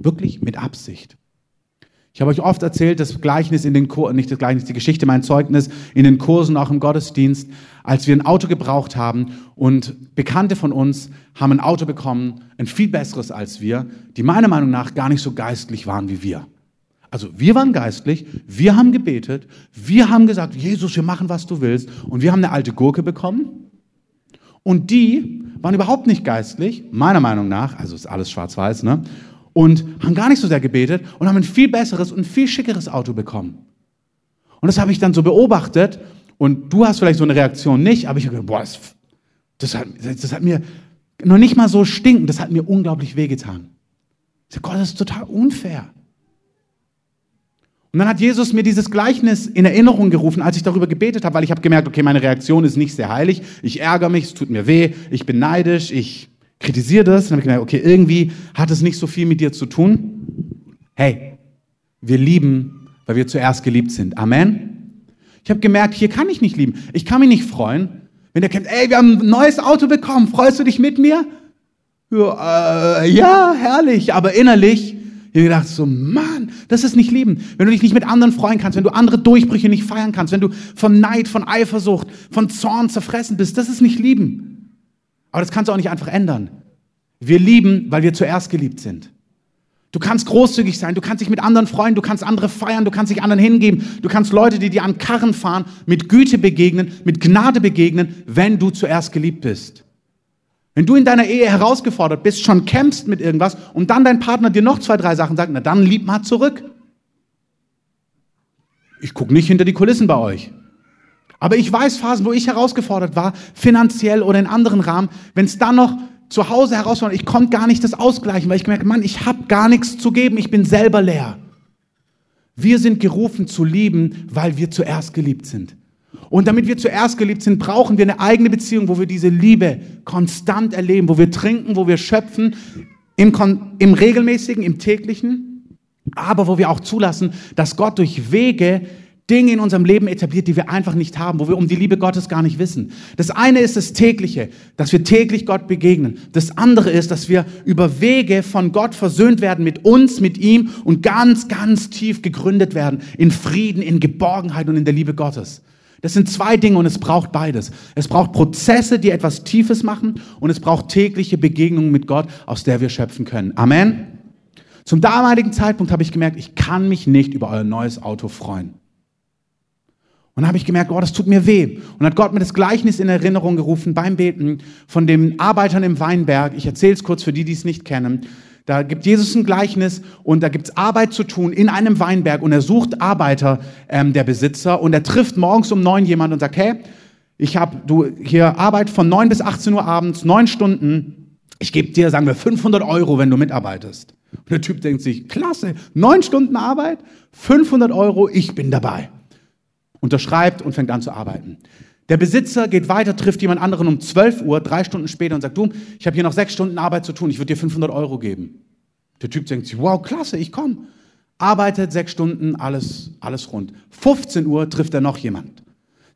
S1: Wirklich mit Absicht. Ich habe euch oft erzählt, das Gleichnis in den Kursen, nicht das Gleichnis, die Geschichte, mein Zeugnis in den Kursen, auch im Gottesdienst, als wir ein Auto gebraucht haben und Bekannte von uns haben ein Auto bekommen, ein viel besseres als wir, die meiner Meinung nach gar nicht so geistlich waren wie wir. Also wir waren geistlich, wir haben gebetet, wir haben gesagt, Jesus, wir machen, was du willst und wir haben eine alte Gurke bekommen und die waren überhaupt nicht geistlich, meiner Meinung nach, also ist alles schwarz-weiß, ne? Und haben gar nicht so sehr gebetet und haben ein viel besseres und viel schickeres Auto bekommen. Und das habe ich dann so beobachtet und du hast vielleicht so eine Reaktion nicht, aber ich habe gedacht, boah, das, das, hat, das hat mir noch nicht mal so stinken, das hat mir unglaublich wehgetan. Ich sage, Gott, das ist total unfair. Und dann hat Jesus mir dieses Gleichnis in Erinnerung gerufen, als ich darüber gebetet habe, weil ich habe gemerkt, okay, meine Reaktion ist nicht sehr heilig. Ich ärgere mich, es tut mir weh, ich bin neidisch, ich kritisiere das. Dann habe ich gemerkt, okay, irgendwie hat es nicht so viel mit dir zu tun. Hey, wir lieben, weil wir zuerst geliebt sind. Amen. Ich habe gemerkt, hier kann ich nicht lieben. Ich kann mich nicht freuen, wenn der kennt, ey, wir haben ein neues Auto bekommen. Freust du dich mit mir? Ja, äh, ja herrlich. Aber innerlich ich habe gedacht so, Mann, das ist nicht Lieben. Wenn du dich nicht mit anderen freuen kannst, wenn du andere Durchbrüche nicht feiern kannst, wenn du von Neid, von Eifersucht, von Zorn zerfressen bist, das ist nicht Lieben. Aber das kannst du auch nicht einfach ändern. Wir lieben, weil wir zuerst geliebt sind. Du kannst großzügig sein, du kannst dich mit anderen freuen, du kannst andere feiern, du kannst dich anderen hingeben, du kannst Leute, die dir an Karren fahren, mit Güte begegnen, mit Gnade begegnen, wenn du zuerst geliebt bist. Wenn du in deiner Ehe herausgefordert bist, schon kämpfst mit irgendwas und dann dein Partner dir noch zwei, drei Sachen sagt, na dann lieb mal zurück. Ich gucke nicht hinter die Kulissen bei euch. Aber ich weiß Phasen, wo ich herausgefordert war, finanziell oder in anderen Rahmen, wenn es dann noch zu Hause herausfordert, ich konnte gar nicht das ausgleichen, weil ich gemerkt, Mann, ich habe gar nichts zu geben, ich bin selber leer. Wir sind gerufen zu lieben, weil wir zuerst geliebt sind. Und damit wir zuerst geliebt sind, brauchen wir eine eigene Beziehung, wo wir diese Liebe konstant erleben, wo wir trinken, wo wir schöpfen, im, im regelmäßigen, im täglichen, aber wo wir auch zulassen, dass Gott durch Wege Dinge in unserem Leben etabliert, die wir einfach nicht haben, wo wir um die Liebe Gottes gar nicht wissen. Das eine ist das tägliche, dass wir täglich Gott begegnen. Das andere ist, dass wir über Wege von Gott versöhnt werden mit uns, mit ihm und ganz, ganz tief gegründet werden in Frieden, in Geborgenheit und in der Liebe Gottes. Das sind zwei Dinge und es braucht beides. Es braucht Prozesse, die etwas Tiefes machen und es braucht tägliche Begegnungen mit Gott, aus der wir schöpfen können. Amen. Zum damaligen Zeitpunkt habe ich gemerkt, ich kann mich nicht über euer neues Auto freuen. Und dann habe ich gemerkt, oh, das tut mir weh. Und hat Gott mir das Gleichnis in Erinnerung gerufen beim Beten von den Arbeitern im Weinberg. Ich erzähle es kurz für die, die es nicht kennen. Da gibt Jesus ein Gleichnis und da gibt es Arbeit zu tun in einem Weinberg und er sucht Arbeiter, ähm, der Besitzer, und er trifft morgens um neun jemand und sagt, hey, ich habe du hier Arbeit von neun bis 18 Uhr abends, neun Stunden. Ich gebe dir, sagen wir, 500 Euro, wenn du mitarbeitest. Und der Typ denkt sich, klasse, neun Stunden Arbeit, 500 Euro, ich bin dabei. Unterschreibt und fängt an zu arbeiten. Der Besitzer geht weiter, trifft jemand anderen um 12 Uhr, drei Stunden später und sagt, du, ich habe hier noch sechs Stunden Arbeit zu tun, ich würde dir 500 Euro geben. Der Typ denkt sich, wow, klasse, ich komme. Arbeitet sechs Stunden, alles, alles rund. 15 Uhr trifft er noch jemand.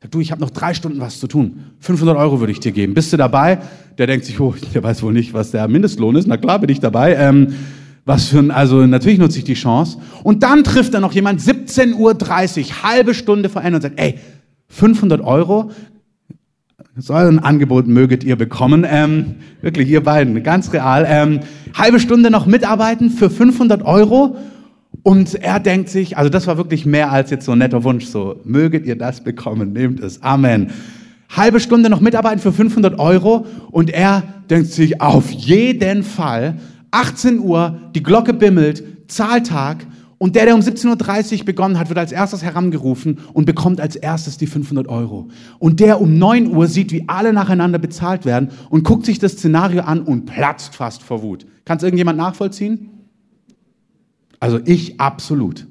S1: Sagt, du, ich habe noch drei Stunden was zu tun. 500 Euro würde ich dir geben. Bist du dabei? Der denkt sich, oh, der weiß wohl nicht, was der Mindestlohn ist. Na klar bin ich dabei. Ähm, was für ein, also natürlich nutze ich die Chance. Und dann trifft er noch jemand, 17.30 Uhr, halbe Stunde vor Ende und sagt, ey, 500 Euro, so ein Angebot möget ihr bekommen. Ähm, wirklich, ihr beiden, ganz real. Ähm, halbe Stunde noch mitarbeiten für 500 Euro. Und er denkt sich, also das war wirklich mehr als jetzt so ein netter Wunsch, so, möget ihr das bekommen, nehmt es. Amen. Halbe Stunde noch mitarbeiten für 500 Euro und er denkt sich, auf jeden Fall, 18 Uhr, die Glocke bimmelt, Zahltag, und der, der um 17.30 Uhr begonnen hat, wird als erstes herangerufen und bekommt als erstes die 500 Euro. Und der um 9 Uhr sieht, wie alle nacheinander bezahlt werden und guckt sich das Szenario an und platzt fast vor Wut. Kann es irgendjemand nachvollziehen? Also ich absolut.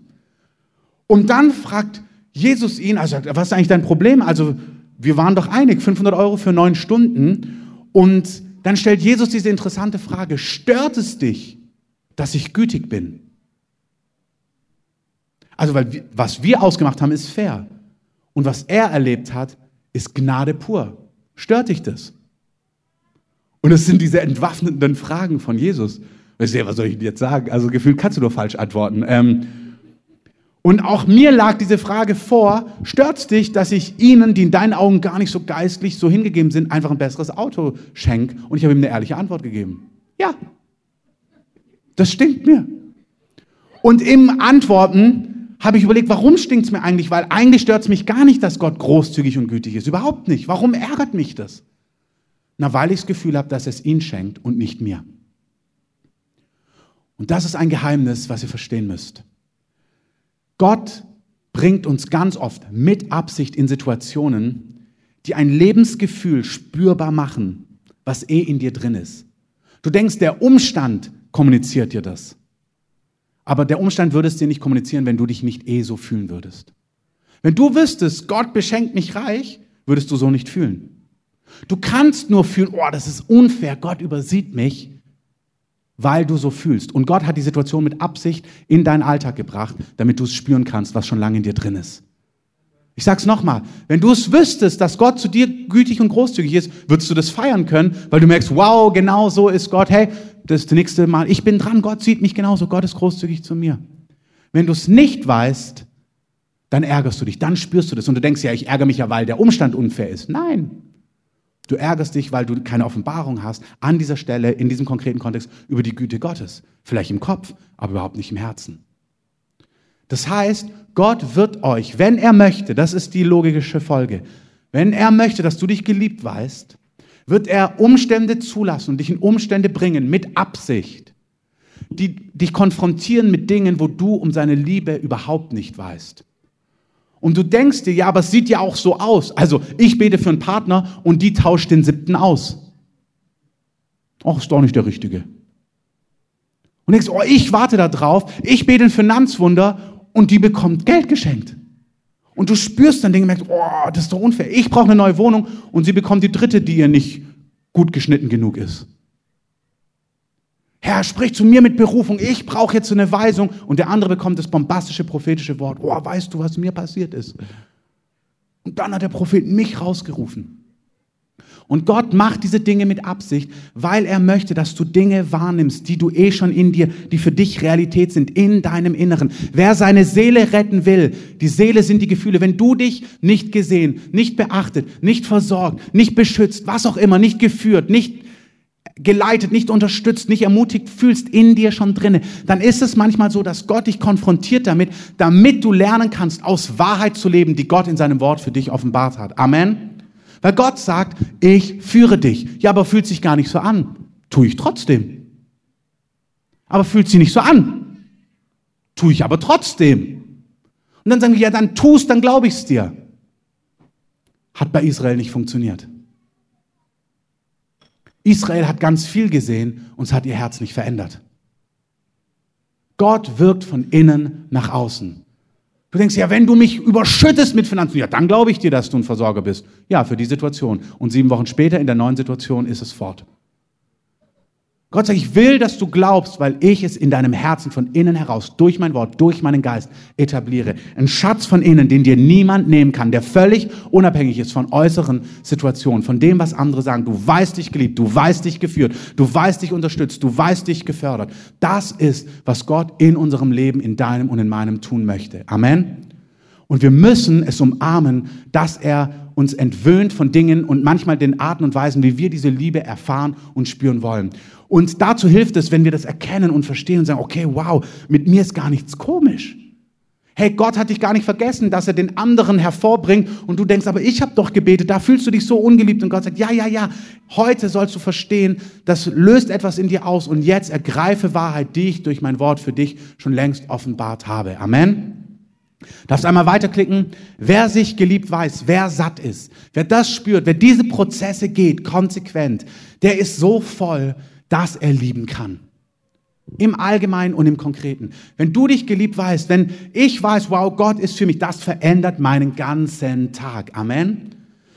S1: Und dann fragt Jesus ihn, also was ist eigentlich dein Problem? Also wir waren doch einig, 500 Euro für neun Stunden. Und dann stellt Jesus diese interessante Frage, stört es dich, dass ich gütig bin? Also, weil was wir ausgemacht haben, ist fair. Und was er erlebt hat, ist Gnade pur. Stört dich das? Und es sind diese entwaffnenden Fragen von Jesus. was soll ich jetzt sagen? Also gefühlt kannst du nur falsch antworten. Ähm, und auch mir lag diese Frage vor, stört dich, dass ich ihnen, die in deinen Augen gar nicht so geistlich so hingegeben sind, einfach ein besseres Auto schenke? Und ich habe ihm eine ehrliche Antwort gegeben. Ja, das stinkt mir. Und im Antworten habe ich überlegt, warum stinkt es mir eigentlich? Weil eigentlich stört es mich gar nicht, dass Gott großzügig und gütig ist. Überhaupt nicht. Warum ärgert mich das? Na, weil ich das Gefühl habe, dass es ihn schenkt und nicht mir. Und das ist ein Geheimnis, was ihr verstehen müsst. Gott bringt uns ganz oft mit Absicht in Situationen, die ein Lebensgefühl spürbar machen, was eh in dir drin ist. Du denkst, der Umstand kommuniziert dir das. Aber der Umstand würde es dir nicht kommunizieren, wenn du dich nicht eh so fühlen würdest. Wenn du wüsstest, Gott beschenkt mich reich, würdest du so nicht fühlen. Du kannst nur fühlen, oh, das ist unfair, Gott übersieht mich, weil du so fühlst. Und Gott hat die Situation mit Absicht in deinen Alltag gebracht, damit du es spüren kannst, was schon lange in dir drin ist. Ich sag's nochmal, wenn du es wüsstest, dass Gott zu dir gütig und großzügig ist, würdest du das feiern können, weil du merkst, wow, genau so ist Gott. Hey, das nächste Mal, ich bin dran, Gott sieht mich genauso, Gott ist großzügig zu mir. Wenn du es nicht weißt, dann ärgerst du dich, dann spürst du das und du denkst, ja, ich ärgere mich ja, weil der Umstand unfair ist. Nein. Du ärgerst dich, weil du keine Offenbarung hast an dieser Stelle, in diesem konkreten Kontext, über die Güte Gottes. Vielleicht im Kopf, aber überhaupt nicht im Herzen. Das heißt, Gott wird euch, wenn er möchte, das ist die logische Folge, wenn er möchte, dass du dich geliebt weißt, wird er Umstände zulassen und dich in Umstände bringen mit Absicht, die dich konfrontieren mit Dingen, wo du um seine Liebe überhaupt nicht weißt. Und du denkst dir, ja, aber es sieht ja auch so aus. Also ich bete für einen Partner und die tauscht den siebten aus. Ach, ist doch nicht der Richtige. Und denkst, oh, ich warte da drauf, ich bete ein Finanzwunder und die bekommt Geld geschenkt. Und du spürst dann Dinge, merkst, oh, das ist doch unfair. Ich brauche eine neue Wohnung und sie bekommt die dritte, die ihr nicht gut geschnitten genug ist. Herr, sprich zu mir mit Berufung, ich brauche jetzt eine Weisung. Und der andere bekommt das bombastische prophetische Wort. Oh, weißt du, was mir passiert ist? Und dann hat der Prophet mich rausgerufen. Und Gott macht diese Dinge mit Absicht, weil er möchte, dass du Dinge wahrnimmst, die du eh schon in dir, die für dich Realität sind, in deinem Inneren. Wer seine Seele retten will, die Seele sind die Gefühle. Wenn du dich nicht gesehen, nicht beachtet, nicht versorgt, nicht beschützt, was auch immer, nicht geführt, nicht geleitet, nicht unterstützt, nicht ermutigt fühlst in dir schon drinne, dann ist es manchmal so, dass Gott dich konfrontiert damit, damit du lernen kannst, aus Wahrheit zu leben, die Gott in seinem Wort für dich offenbart hat. Amen. Weil Gott sagt, ich führe dich. Ja, aber fühlt sich gar nicht so an. Tue ich trotzdem. Aber fühlt sich nicht so an. Tue ich aber trotzdem. Und dann sagen wir, ja, dann tust, dann glaube ich es dir. Hat bei Israel nicht funktioniert. Israel hat ganz viel gesehen und es hat ihr Herz nicht verändert. Gott wirkt von innen nach außen. Du denkst, ja, wenn du mich überschüttest mit Finanzen, ja, dann glaube ich dir, dass du ein Versorger bist. Ja, für die Situation. Und sieben Wochen später in der neuen Situation ist es fort. Gott sagt, ich will, dass du glaubst, weil ich es in deinem Herzen von innen heraus, durch mein Wort, durch meinen Geist etabliere. Ein Schatz von innen, den dir niemand nehmen kann, der völlig unabhängig ist von äußeren Situationen, von dem, was andere sagen. Du weißt dich geliebt, du weißt dich geführt, du weißt dich unterstützt, du weißt dich gefördert. Das ist, was Gott in unserem Leben, in deinem und in meinem tun möchte. Amen. Und wir müssen es umarmen, dass er uns entwöhnt von Dingen und manchmal den Arten und Weisen, wie wir diese Liebe erfahren und spüren wollen. Und dazu hilft es, wenn wir das erkennen und verstehen und sagen, okay, wow, mit mir ist gar nichts komisch. Hey, Gott hat dich gar nicht vergessen, dass er den anderen hervorbringt und du denkst, aber ich habe doch gebetet, da fühlst du dich so ungeliebt und Gott sagt, ja, ja, ja, heute sollst du verstehen, das löst etwas in dir aus und jetzt ergreife Wahrheit, die ich durch mein Wort für dich schon längst offenbart habe. Amen. Darfst einmal weiterklicken. Wer sich geliebt weiß, wer satt ist, wer das spürt, wer diese Prozesse geht, konsequent, der ist so voll, dass er lieben kann. Im Allgemeinen und im Konkreten. Wenn du dich geliebt weißt, wenn ich weiß, wow, Gott ist für mich, das verändert meinen ganzen Tag. Amen.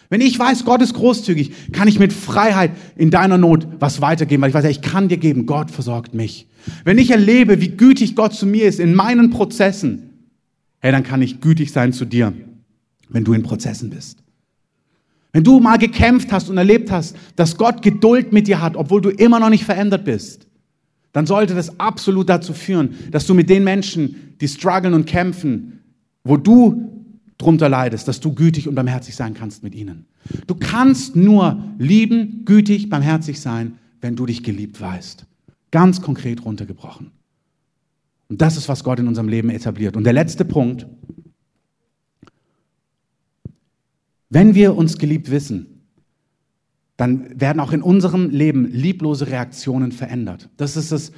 S1: Wenn ich weiß, Gott ist großzügig, kann ich mit Freiheit in deiner Not was weitergeben, weil ich weiß, ich kann dir geben, Gott versorgt mich. Wenn ich erlebe, wie gütig Gott zu mir ist in meinen Prozessen, hey, dann kann ich gütig sein zu dir, wenn du in Prozessen bist. Wenn du mal gekämpft hast und erlebt hast, dass Gott Geduld mit dir hat, obwohl du immer noch nicht verändert bist, dann sollte das absolut dazu führen, dass du mit den Menschen, die strugglen und kämpfen, wo du drunter leidest, dass du gütig und barmherzig sein kannst mit ihnen. Du kannst nur lieben, gütig, barmherzig sein, wenn du dich geliebt weißt. Ganz konkret runtergebrochen. Und das ist, was Gott in unserem Leben etabliert. Und der letzte Punkt, Wenn wir uns geliebt wissen, dann werden auch in unserem Leben lieblose Reaktionen verändert. Das ist das,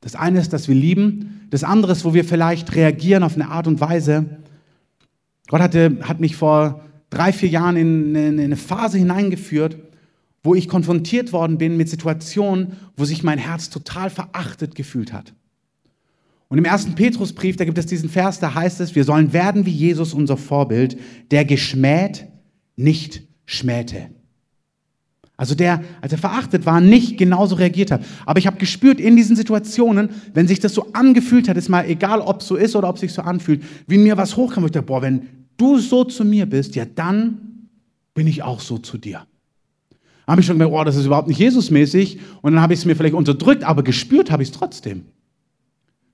S1: Das eine ist, dass wir lieben. Das andere ist, wo wir vielleicht reagieren auf eine Art und Weise. Gott hatte, hat mich vor drei, vier Jahren in, in eine Phase hineingeführt, wo ich konfrontiert worden bin mit Situationen, wo sich mein Herz total verachtet gefühlt hat. Und im ersten Petrusbrief, da gibt es diesen Vers, da heißt es, wir sollen werden wie Jesus, unser Vorbild, der geschmäht, nicht schmähte. Also der, als er verachtet war, nicht genauso reagiert hat. Aber ich habe gespürt in diesen Situationen, wenn sich das so angefühlt hat, ist mal egal, ob es so ist oder ob es sich so anfühlt, wie mir was hochkam, wo ich dachte, boah, wenn du so zu mir bist, ja dann bin ich auch so zu dir. Habe ich schon gemerkt, oh, das ist überhaupt nicht Jesusmäßig. Und dann habe ich es mir vielleicht unterdrückt, aber gespürt habe ich es trotzdem.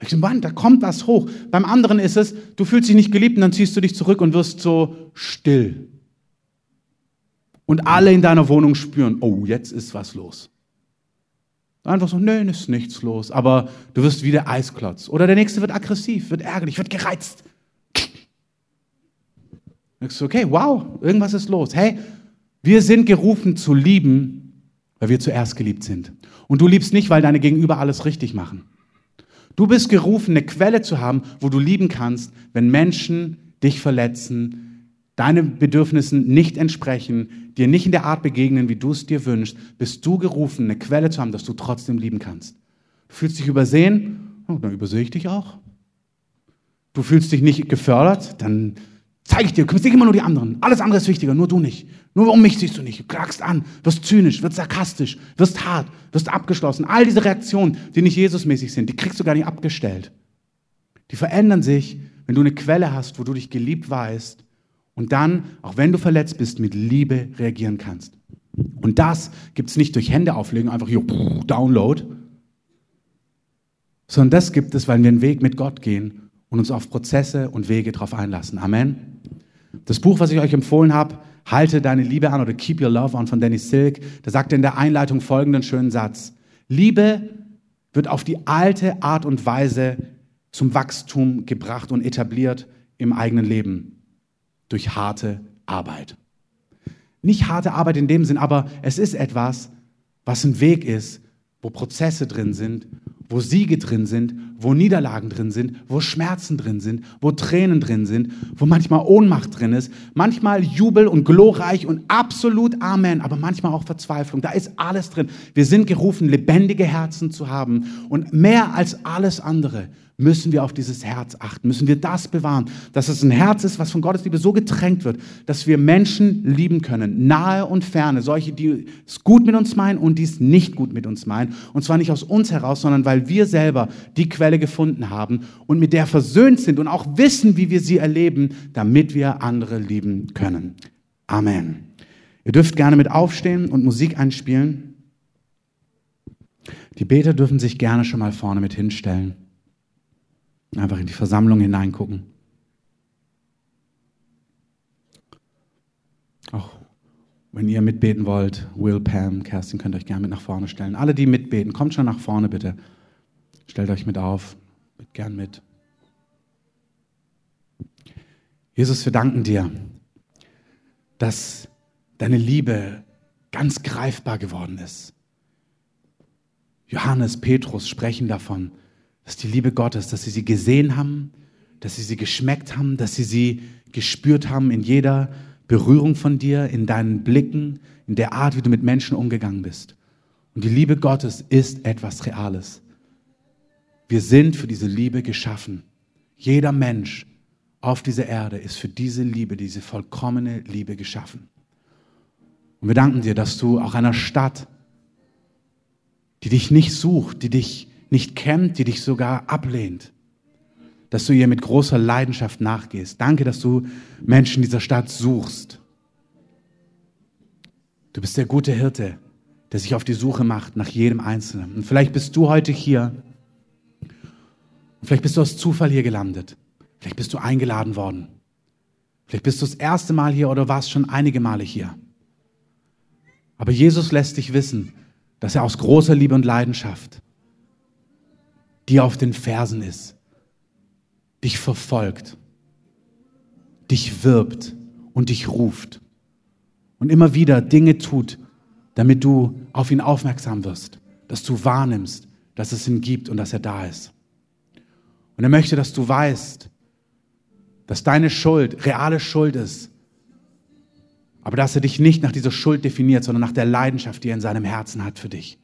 S1: Ich so, Mann, da kommt was hoch. Beim anderen ist es, du fühlst dich nicht geliebt und dann ziehst du dich zurück und wirst so still. Und alle in deiner Wohnung spüren, oh, jetzt ist was los. Einfach so, nö, ist nichts los. Aber du wirst wieder Eisklotz. Oder der nächste wird aggressiv, wird ärgerlich, wird gereizt. Denkst du, okay, wow, irgendwas ist los. Hey, wir sind gerufen zu lieben, weil wir zuerst geliebt sind. Und du liebst nicht, weil deine Gegenüber alles richtig machen. Du bist gerufen, eine Quelle zu haben, wo du lieben kannst, wenn Menschen dich verletzen, deinen Bedürfnissen nicht entsprechen, dir nicht in der Art begegnen, wie du es dir wünschst, bist du gerufen, eine Quelle zu haben, dass du trotzdem lieben kannst. Du fühlst dich übersehen, oh, dann übersehe ich dich auch. Du fühlst dich nicht gefördert, dann zeige ich dir, du kümmerst dich immer nur die anderen. Alles andere ist wichtiger, nur du nicht. Nur um mich siehst du nicht. Du klagst an, wirst zynisch, wirst sarkastisch, wirst hart, wirst abgeschlossen. All diese Reaktionen, die nicht Jesusmäßig sind, die kriegst du gar nicht abgestellt. Die verändern sich, wenn du eine Quelle hast, wo du dich geliebt weißt und dann, auch wenn du verletzt bist, mit Liebe reagieren kannst. Und das gibt es nicht durch Hände auflegen, einfach hier, Download, sondern das gibt es, weil wir einen Weg mit Gott gehen und uns auf Prozesse und Wege darauf einlassen. Amen. Das Buch, was ich euch empfohlen habe, Halte deine Liebe an oder Keep Your Love On von Danny Silk, da sagt er in der Einleitung folgenden schönen Satz. Liebe wird auf die alte Art und Weise zum Wachstum gebracht und etabliert im eigenen Leben. Durch harte Arbeit. Nicht harte Arbeit in dem Sinn, aber es ist etwas, was ein Weg ist, wo Prozesse drin sind wo Siege drin sind, wo Niederlagen drin sind, wo Schmerzen drin sind, wo Tränen drin sind, wo manchmal Ohnmacht drin ist, manchmal Jubel und glorreich und absolut Amen, aber manchmal auch Verzweiflung. Da ist alles drin. Wir sind gerufen, lebendige Herzen zu haben und mehr als alles andere müssen wir auf dieses Herz achten, müssen wir das bewahren, dass es ein Herz ist, was von Gottes Liebe so getränkt wird, dass wir Menschen lieben können, nahe und ferne, solche, die es gut mit uns meinen und die es nicht gut mit uns meinen. Und zwar nicht aus uns heraus, sondern weil wir selber die Quelle gefunden haben und mit der versöhnt sind und auch wissen, wie wir sie erleben, damit wir andere lieben können. Amen. Ihr dürft gerne mit aufstehen und Musik einspielen. Die Beter dürfen sich gerne schon mal vorne mit hinstellen. Einfach in die Versammlung hineingucken. Auch wenn ihr mitbeten wollt, Will, Pam, Kerstin könnt euch gerne mit nach vorne stellen. Alle, die mitbeten, kommt schon nach vorne bitte. Stellt euch mit auf, mit gern mit. Jesus, wir danken dir, dass deine Liebe ganz greifbar geworden ist. Johannes, Petrus sprechen davon, dass die Liebe Gottes, dass sie sie gesehen haben, dass sie sie geschmeckt haben, dass sie sie gespürt haben in jeder Berührung von dir, in deinen Blicken, in der Art, wie du mit Menschen umgegangen bist. Und die Liebe Gottes ist etwas Reales. Wir sind für diese Liebe geschaffen. Jeder Mensch auf dieser Erde ist für diese Liebe, diese vollkommene Liebe geschaffen. Und wir danken dir, dass du auch einer Stadt, die dich nicht sucht, die dich nicht kennt, die dich sogar ablehnt, dass du ihr mit großer Leidenschaft nachgehst. Danke, dass du Menschen dieser Stadt suchst. Du bist der gute Hirte, der sich auf die Suche macht nach jedem Einzelnen. Und vielleicht bist du heute hier. Und vielleicht bist du aus Zufall hier gelandet. Vielleicht bist du eingeladen worden. Vielleicht bist du das erste Mal hier oder warst schon einige Male hier. Aber Jesus lässt dich wissen, dass er aus großer Liebe und Leidenschaft die auf den Fersen ist, dich verfolgt, dich wirbt und dich ruft und immer wieder Dinge tut, damit du auf ihn aufmerksam wirst, dass du wahrnimmst, dass es ihn gibt und dass er da ist. Und er möchte, dass du weißt, dass deine Schuld reale Schuld ist, aber dass er dich nicht nach dieser Schuld definiert, sondern nach der Leidenschaft, die er in seinem Herzen hat für dich.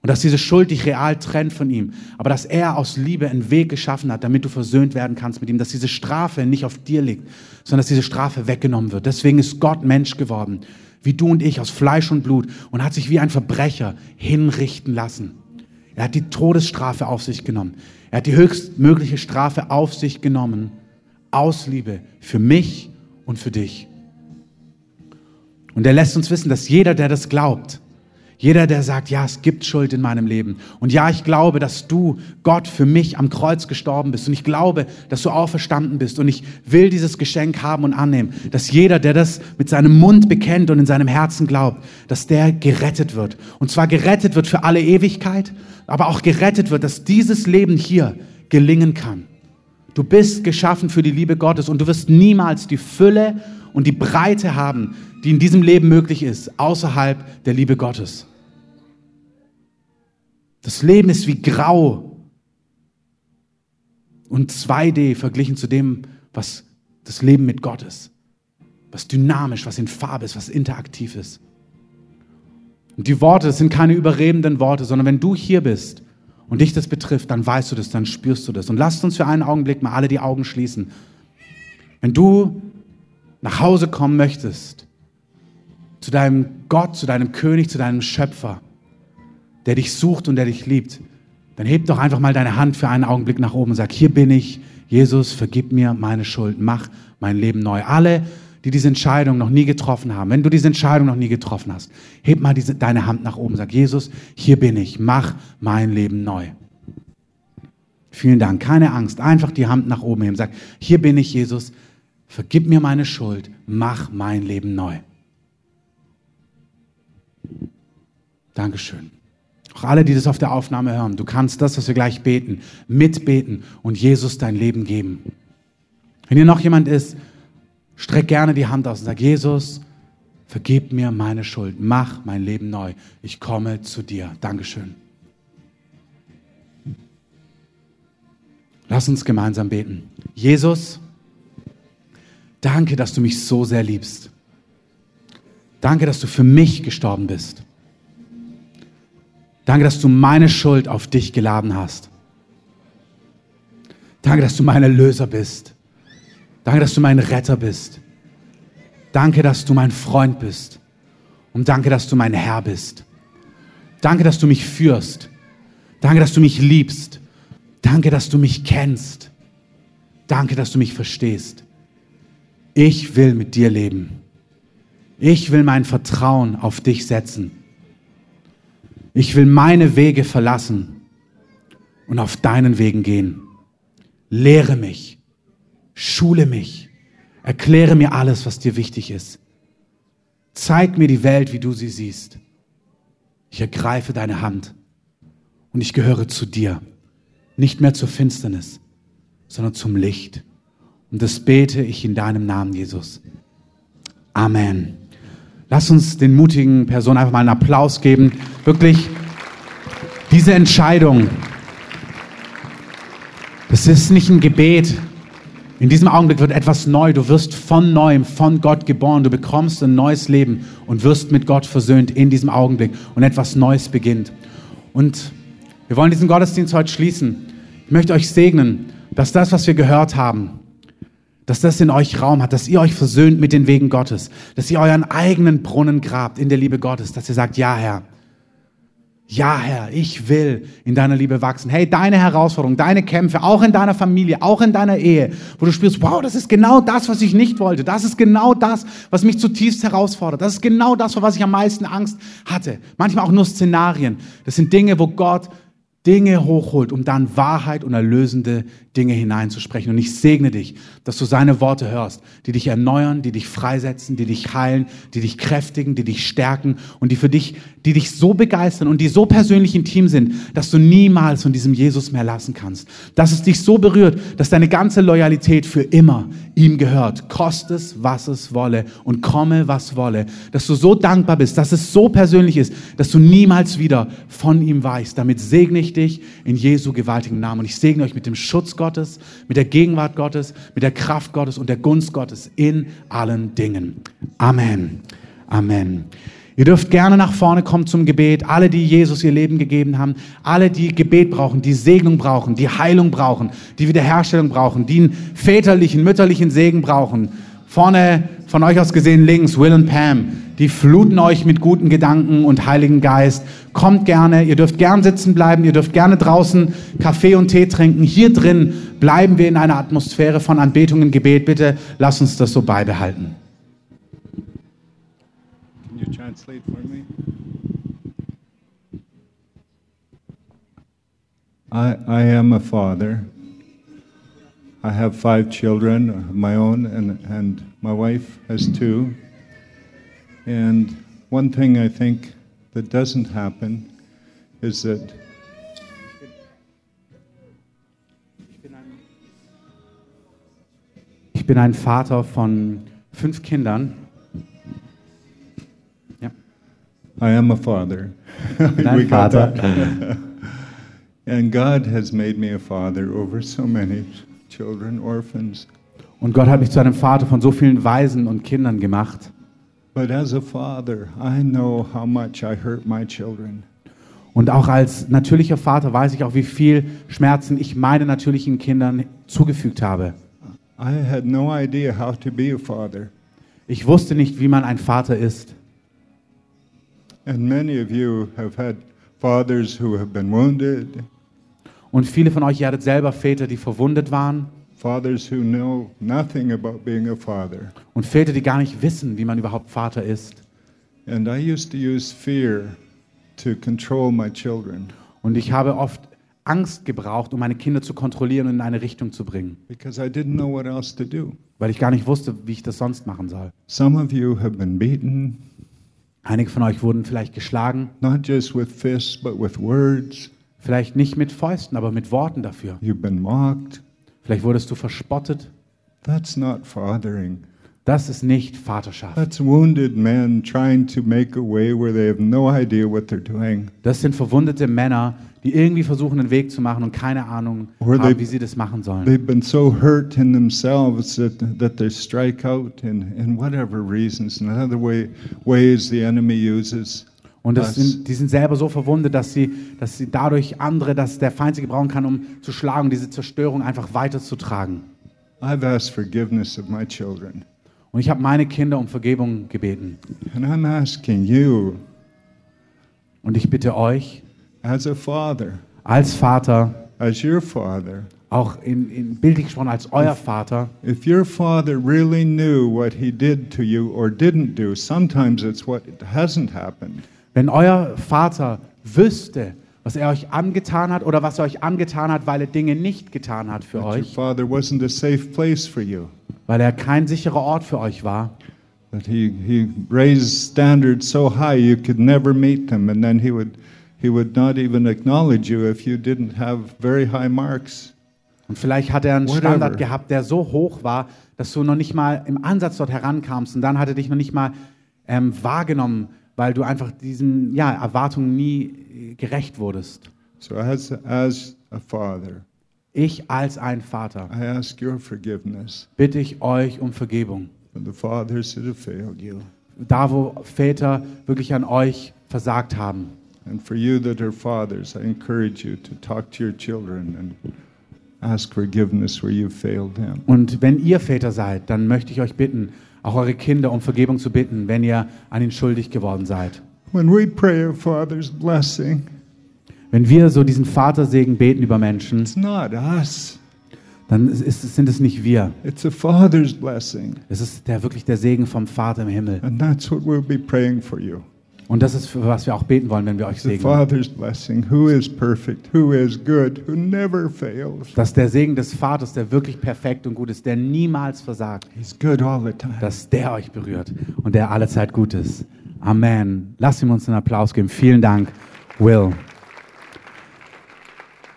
S1: Und dass diese Schuld dich real trennt von ihm, aber dass er aus Liebe einen Weg geschaffen hat, damit du versöhnt werden kannst mit ihm, dass diese Strafe nicht auf dir liegt, sondern dass diese Strafe weggenommen wird. Deswegen ist Gott Mensch geworden, wie du und ich, aus Fleisch und Blut und hat sich wie ein Verbrecher hinrichten lassen. Er hat die Todesstrafe auf sich genommen. Er hat die höchstmögliche Strafe auf sich genommen, aus Liebe für mich und für dich. Und er lässt uns wissen, dass jeder, der das glaubt, jeder, der sagt, ja, es gibt Schuld in meinem Leben. Und ja, ich glaube, dass du, Gott, für mich am Kreuz gestorben bist. Und ich glaube, dass du auferstanden bist. Und ich will dieses Geschenk haben und annehmen. Dass jeder, der das mit seinem Mund bekennt und in seinem Herzen glaubt, dass der gerettet wird. Und zwar gerettet wird für alle Ewigkeit, aber auch gerettet wird, dass dieses Leben hier gelingen kann. Du bist geschaffen für die Liebe Gottes und du wirst niemals die Fülle und die Breite haben, die in diesem Leben möglich ist, außerhalb der Liebe Gottes. Das Leben ist wie grau und 2D verglichen zu dem, was das Leben mit Gott ist. Was dynamisch, was in Farbe ist, was interaktiv ist. Und die Worte, das sind keine überredenden Worte, sondern wenn du hier bist und dich das betrifft, dann weißt du das, dann spürst du das. Und lasst uns für einen Augenblick mal alle die Augen schließen. Wenn du nach Hause kommen möchtest, zu deinem Gott, zu deinem König, zu deinem Schöpfer, der dich sucht und der dich liebt, dann heb doch einfach mal deine Hand für einen Augenblick nach oben und sag, hier bin ich, Jesus, vergib mir meine Schuld, mach mein Leben neu. Alle, die diese Entscheidung noch nie getroffen haben, wenn du diese Entscheidung noch nie getroffen hast, heb mal diese, deine Hand nach oben, sag, Jesus, hier bin ich, mach mein Leben neu. Vielen Dank, keine Angst, einfach die Hand nach oben heben, sag, hier bin ich, Jesus, vergib mir meine Schuld, mach mein Leben neu. Dankeschön. Auch alle, die das auf der Aufnahme hören, du kannst das, was wir gleich beten, mitbeten und Jesus dein Leben geben. Wenn hier noch jemand ist, streck gerne die Hand aus und sag, Jesus, vergib mir meine Schuld, mach mein Leben neu. Ich komme zu dir. Dankeschön. Lass uns gemeinsam beten. Jesus, danke, dass du mich so sehr liebst. Danke, dass du für mich gestorben bist. Danke, dass du meine Schuld auf dich geladen hast. Danke, dass du mein Erlöser bist. Danke, dass du mein Retter bist. Danke, dass du mein Freund bist. Und danke, dass du mein Herr bist. Danke, dass du mich führst. Danke, dass du mich liebst. Danke, dass du mich kennst. Danke, dass du mich verstehst. Ich will mit dir leben. Ich will mein Vertrauen auf dich setzen. Ich will meine Wege verlassen und auf deinen Wegen gehen. Lehre mich, schule mich, erkläre mir alles, was dir wichtig ist. Zeig mir die Welt, wie du sie siehst. Ich ergreife deine Hand und ich gehöre zu dir, nicht mehr zur Finsternis, sondern zum Licht. Und das bete ich in deinem Namen, Jesus. Amen. Lass uns den mutigen Personen einfach mal einen Applaus geben. Wirklich, diese Entscheidung, das ist nicht ein Gebet. In diesem Augenblick wird etwas neu. Du wirst von neuem, von Gott geboren. Du bekommst ein neues Leben und wirst mit Gott versöhnt in diesem Augenblick. Und etwas Neues beginnt. Und wir wollen diesen Gottesdienst heute schließen. Ich möchte euch segnen, dass das, was wir gehört haben, dass das in euch Raum hat, dass ihr euch versöhnt mit den Wegen Gottes, dass ihr euren eigenen Brunnen grabt in der Liebe Gottes, dass ihr sagt, ja Herr, ja Herr, ich will in deiner Liebe wachsen. Hey, deine Herausforderungen, deine Kämpfe, auch in deiner Familie, auch in deiner Ehe, wo du spürst, wow, das ist genau das, was ich nicht wollte, das ist genau das, was mich zutiefst herausfordert, das ist genau das, vor was ich am meisten Angst hatte. Manchmal auch nur Szenarien, das sind Dinge, wo Gott Dinge hochholt, um dann Wahrheit und erlösende Dinge hineinzusprechen. Und ich segne dich, dass du seine Worte hörst, die dich erneuern, die dich freisetzen, die dich heilen, die dich kräftigen, die dich stärken und die für dich, die dich so begeistern und die so persönlich intim sind, dass du niemals von diesem Jesus mehr lassen kannst. Dass es dich so berührt, dass deine ganze Loyalität für immer ihm gehört. Koste es, was es wolle und komme, was wolle. Dass du so dankbar bist, dass es so persönlich ist, dass du niemals wieder von ihm weichst. Damit segne ich dich in Jesu gewaltigen Namen. Und ich segne euch mit dem Schutz Gottes, mit der Gegenwart Gottes, mit der Kraft Gottes und der Gunst Gottes in allen Dingen. Amen. Amen. Ihr dürft gerne nach vorne kommen zum Gebet. Alle, die Jesus ihr Leben gegeben haben, alle, die Gebet brauchen, die Segnung brauchen, die Heilung brauchen, die Wiederherstellung brauchen, die einen väterlichen, mütterlichen Segen brauchen. Vorne von euch aus gesehen links, Will und Pam, die fluten euch mit guten Gedanken und Heiligen Geist. Kommt gerne, ihr dürft gern sitzen bleiben, ihr dürft gerne draußen Kaffee und Tee trinken. Hier drin bleiben wir in einer Atmosphäre von Anbetung und Gebet. Bitte lasst uns das so beibehalten.
S2: Can you translate for me? I, I am a father. I have five children of my own, and, and my wife has two. And one thing I think that doesn't happen is that
S1: Ich bin ein Vater von fünf Kindern. Ja.
S2: I am a father.
S1: ein
S2: We got
S1: Vater.
S2: and God has made me a father over so many children, orphans.
S1: Und Gott hat mich zu einem Vater von so vielen Waisen und Kindern gemacht.
S2: But as a father, I know how much I hurt my children.
S1: Und auch als natürlicher Vater weiß ich auch, wie viel Schmerzen ich meinen natürlichen Kindern zugefügt habe.
S2: I had no idea how to be a father.
S1: Ich wusste nicht, wie man ein Vater ist.
S2: And many of you have had fathers who have been wounded,
S1: Und viele von euch, hattet selber Väter, die verwundet waren.
S2: Fathers who know nothing about being a father.
S1: Und Väter, die gar nicht wissen, wie man überhaupt Vater ist.
S2: And I used to use fear to control my children
S1: Und ich habe oft Angst gebraucht, um meine Kinder zu kontrollieren und in eine Richtung zu bringen.
S2: because I didn't know what else to do.
S1: Weil ich gar nicht wusste, wie ich das sonst machen soll.
S2: Some of you have been beaten,
S1: Einige von euch wurden vielleicht geschlagen.
S2: not just with fists, but with words.
S1: Vielleicht nicht mit Fäusten, aber mit Worten dafür.
S2: You've been mocked.
S1: Vielleicht wurdest du verspottet.
S2: That's not fathering.
S1: Das ist nicht Vaterschaft.
S2: That's wounded men trying to make a way where they have no idea what they're doing.
S1: Das sind verwundete Männer, die irgendwie versuchen, einen Weg zu machen und keine Ahnung
S2: they-
S1: haben, wie sie das machen sollen.
S2: They've been so hurt in themselves that, that they strike out in, in whatever reasons and other way, ways the enemy uses.
S1: Und sind, die sind selber so verwundet, dass sie, dass sie dadurch andere, dass der Feind sie gebrauchen kann, um zu schlagen, diese Zerstörung einfach weiterzutragen.
S2: I've asked forgiveness of my children.
S1: Und ich habe meine Kinder um Vergebung gebeten.
S2: And I'm asking you,
S1: Und ich bitte euch,
S2: as a father,
S1: als Vater,
S2: as your father,
S1: auch in, in bildlich gesprochen als euer Vater,
S2: if your father really knew what he did to you or didn't do, sometimes it's what hasn't happened.
S1: Wenn euer Vater wüsste, was er euch angetan hat oder was er euch angetan hat, weil er Dinge nicht getan hat für euch,
S2: father wasn't a safe place for you.
S1: weil er kein sicherer Ort für euch war,
S2: that he, he raised standards so high you could never meet them and then he would he would not even acknowledge you if you didn't have very high marks
S1: Und vielleicht hat er einen
S2: Whatever.
S1: Standard gehabt, der so hoch war, dass du noch nicht mal im Ansatz dort herankamst. Und dann hat er dich noch nicht mal ähm, wahrgenommen, weil du einfach diesen ja, Erwartungen nie äh, gerecht wurdest.
S2: so as as a father
S1: Ich als ein Vater
S2: i ask your forgiveness
S1: bitte ich euch um Vergebung.
S2: the fathers that have failed you
S1: Da, wo Väter wirklich an euch versagt haben.
S2: and for you that are fathers i encourage you to talk to your children and ask forgiveness where you failed them
S1: Und wenn ihr Väter seid, dann möchte ich euch bitten, auch eure Kinder um Vergebung zu bitten, wenn ihr an ihn schuldig geworden seid.
S2: when we pray father's blessing
S1: Wenn wir so diesen Vatersegen beten über Menschen,
S2: it's not us
S1: dann ist, sind es nicht wir.
S2: it's a father's blessing
S1: Es ist der, wirklich der Segen vom Vater im Himmel.
S2: and that's what we'll be praying for you
S1: Und das ist, für was wir auch beten wollen, wenn wir euch segnen. Dass der Segen des Vaters, der wirklich perfekt und gut ist, der niemals versagt,
S2: He's good all the time.
S1: dass der euch berührt und der allezeit gut ist. Amen. Lass ihm uns einen Applaus geben. Vielen Dank, Will.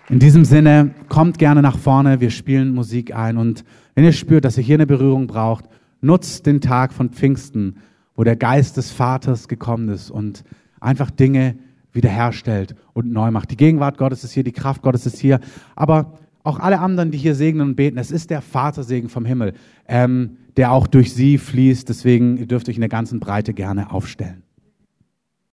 S1: In diesem Sinne, kommt gerne nach vorne, wir spielen Musik ein und wenn ihr spürt, dass ihr hier eine Berührung braucht, nutzt den Tag von Pfingsten, wo der Geist des Vaters gekommen ist und einfach Dinge wiederherstellt und neu macht. Die Gegenwart Gottes ist hier, die Kraft Gottes ist hier, aber auch alle anderen, die hier segnen und beten, es ist der Vatersegen vom Himmel, ähm, der auch durch sie fließt. Deswegen ihr dürft euch in der ganzen Breite gerne aufstellen.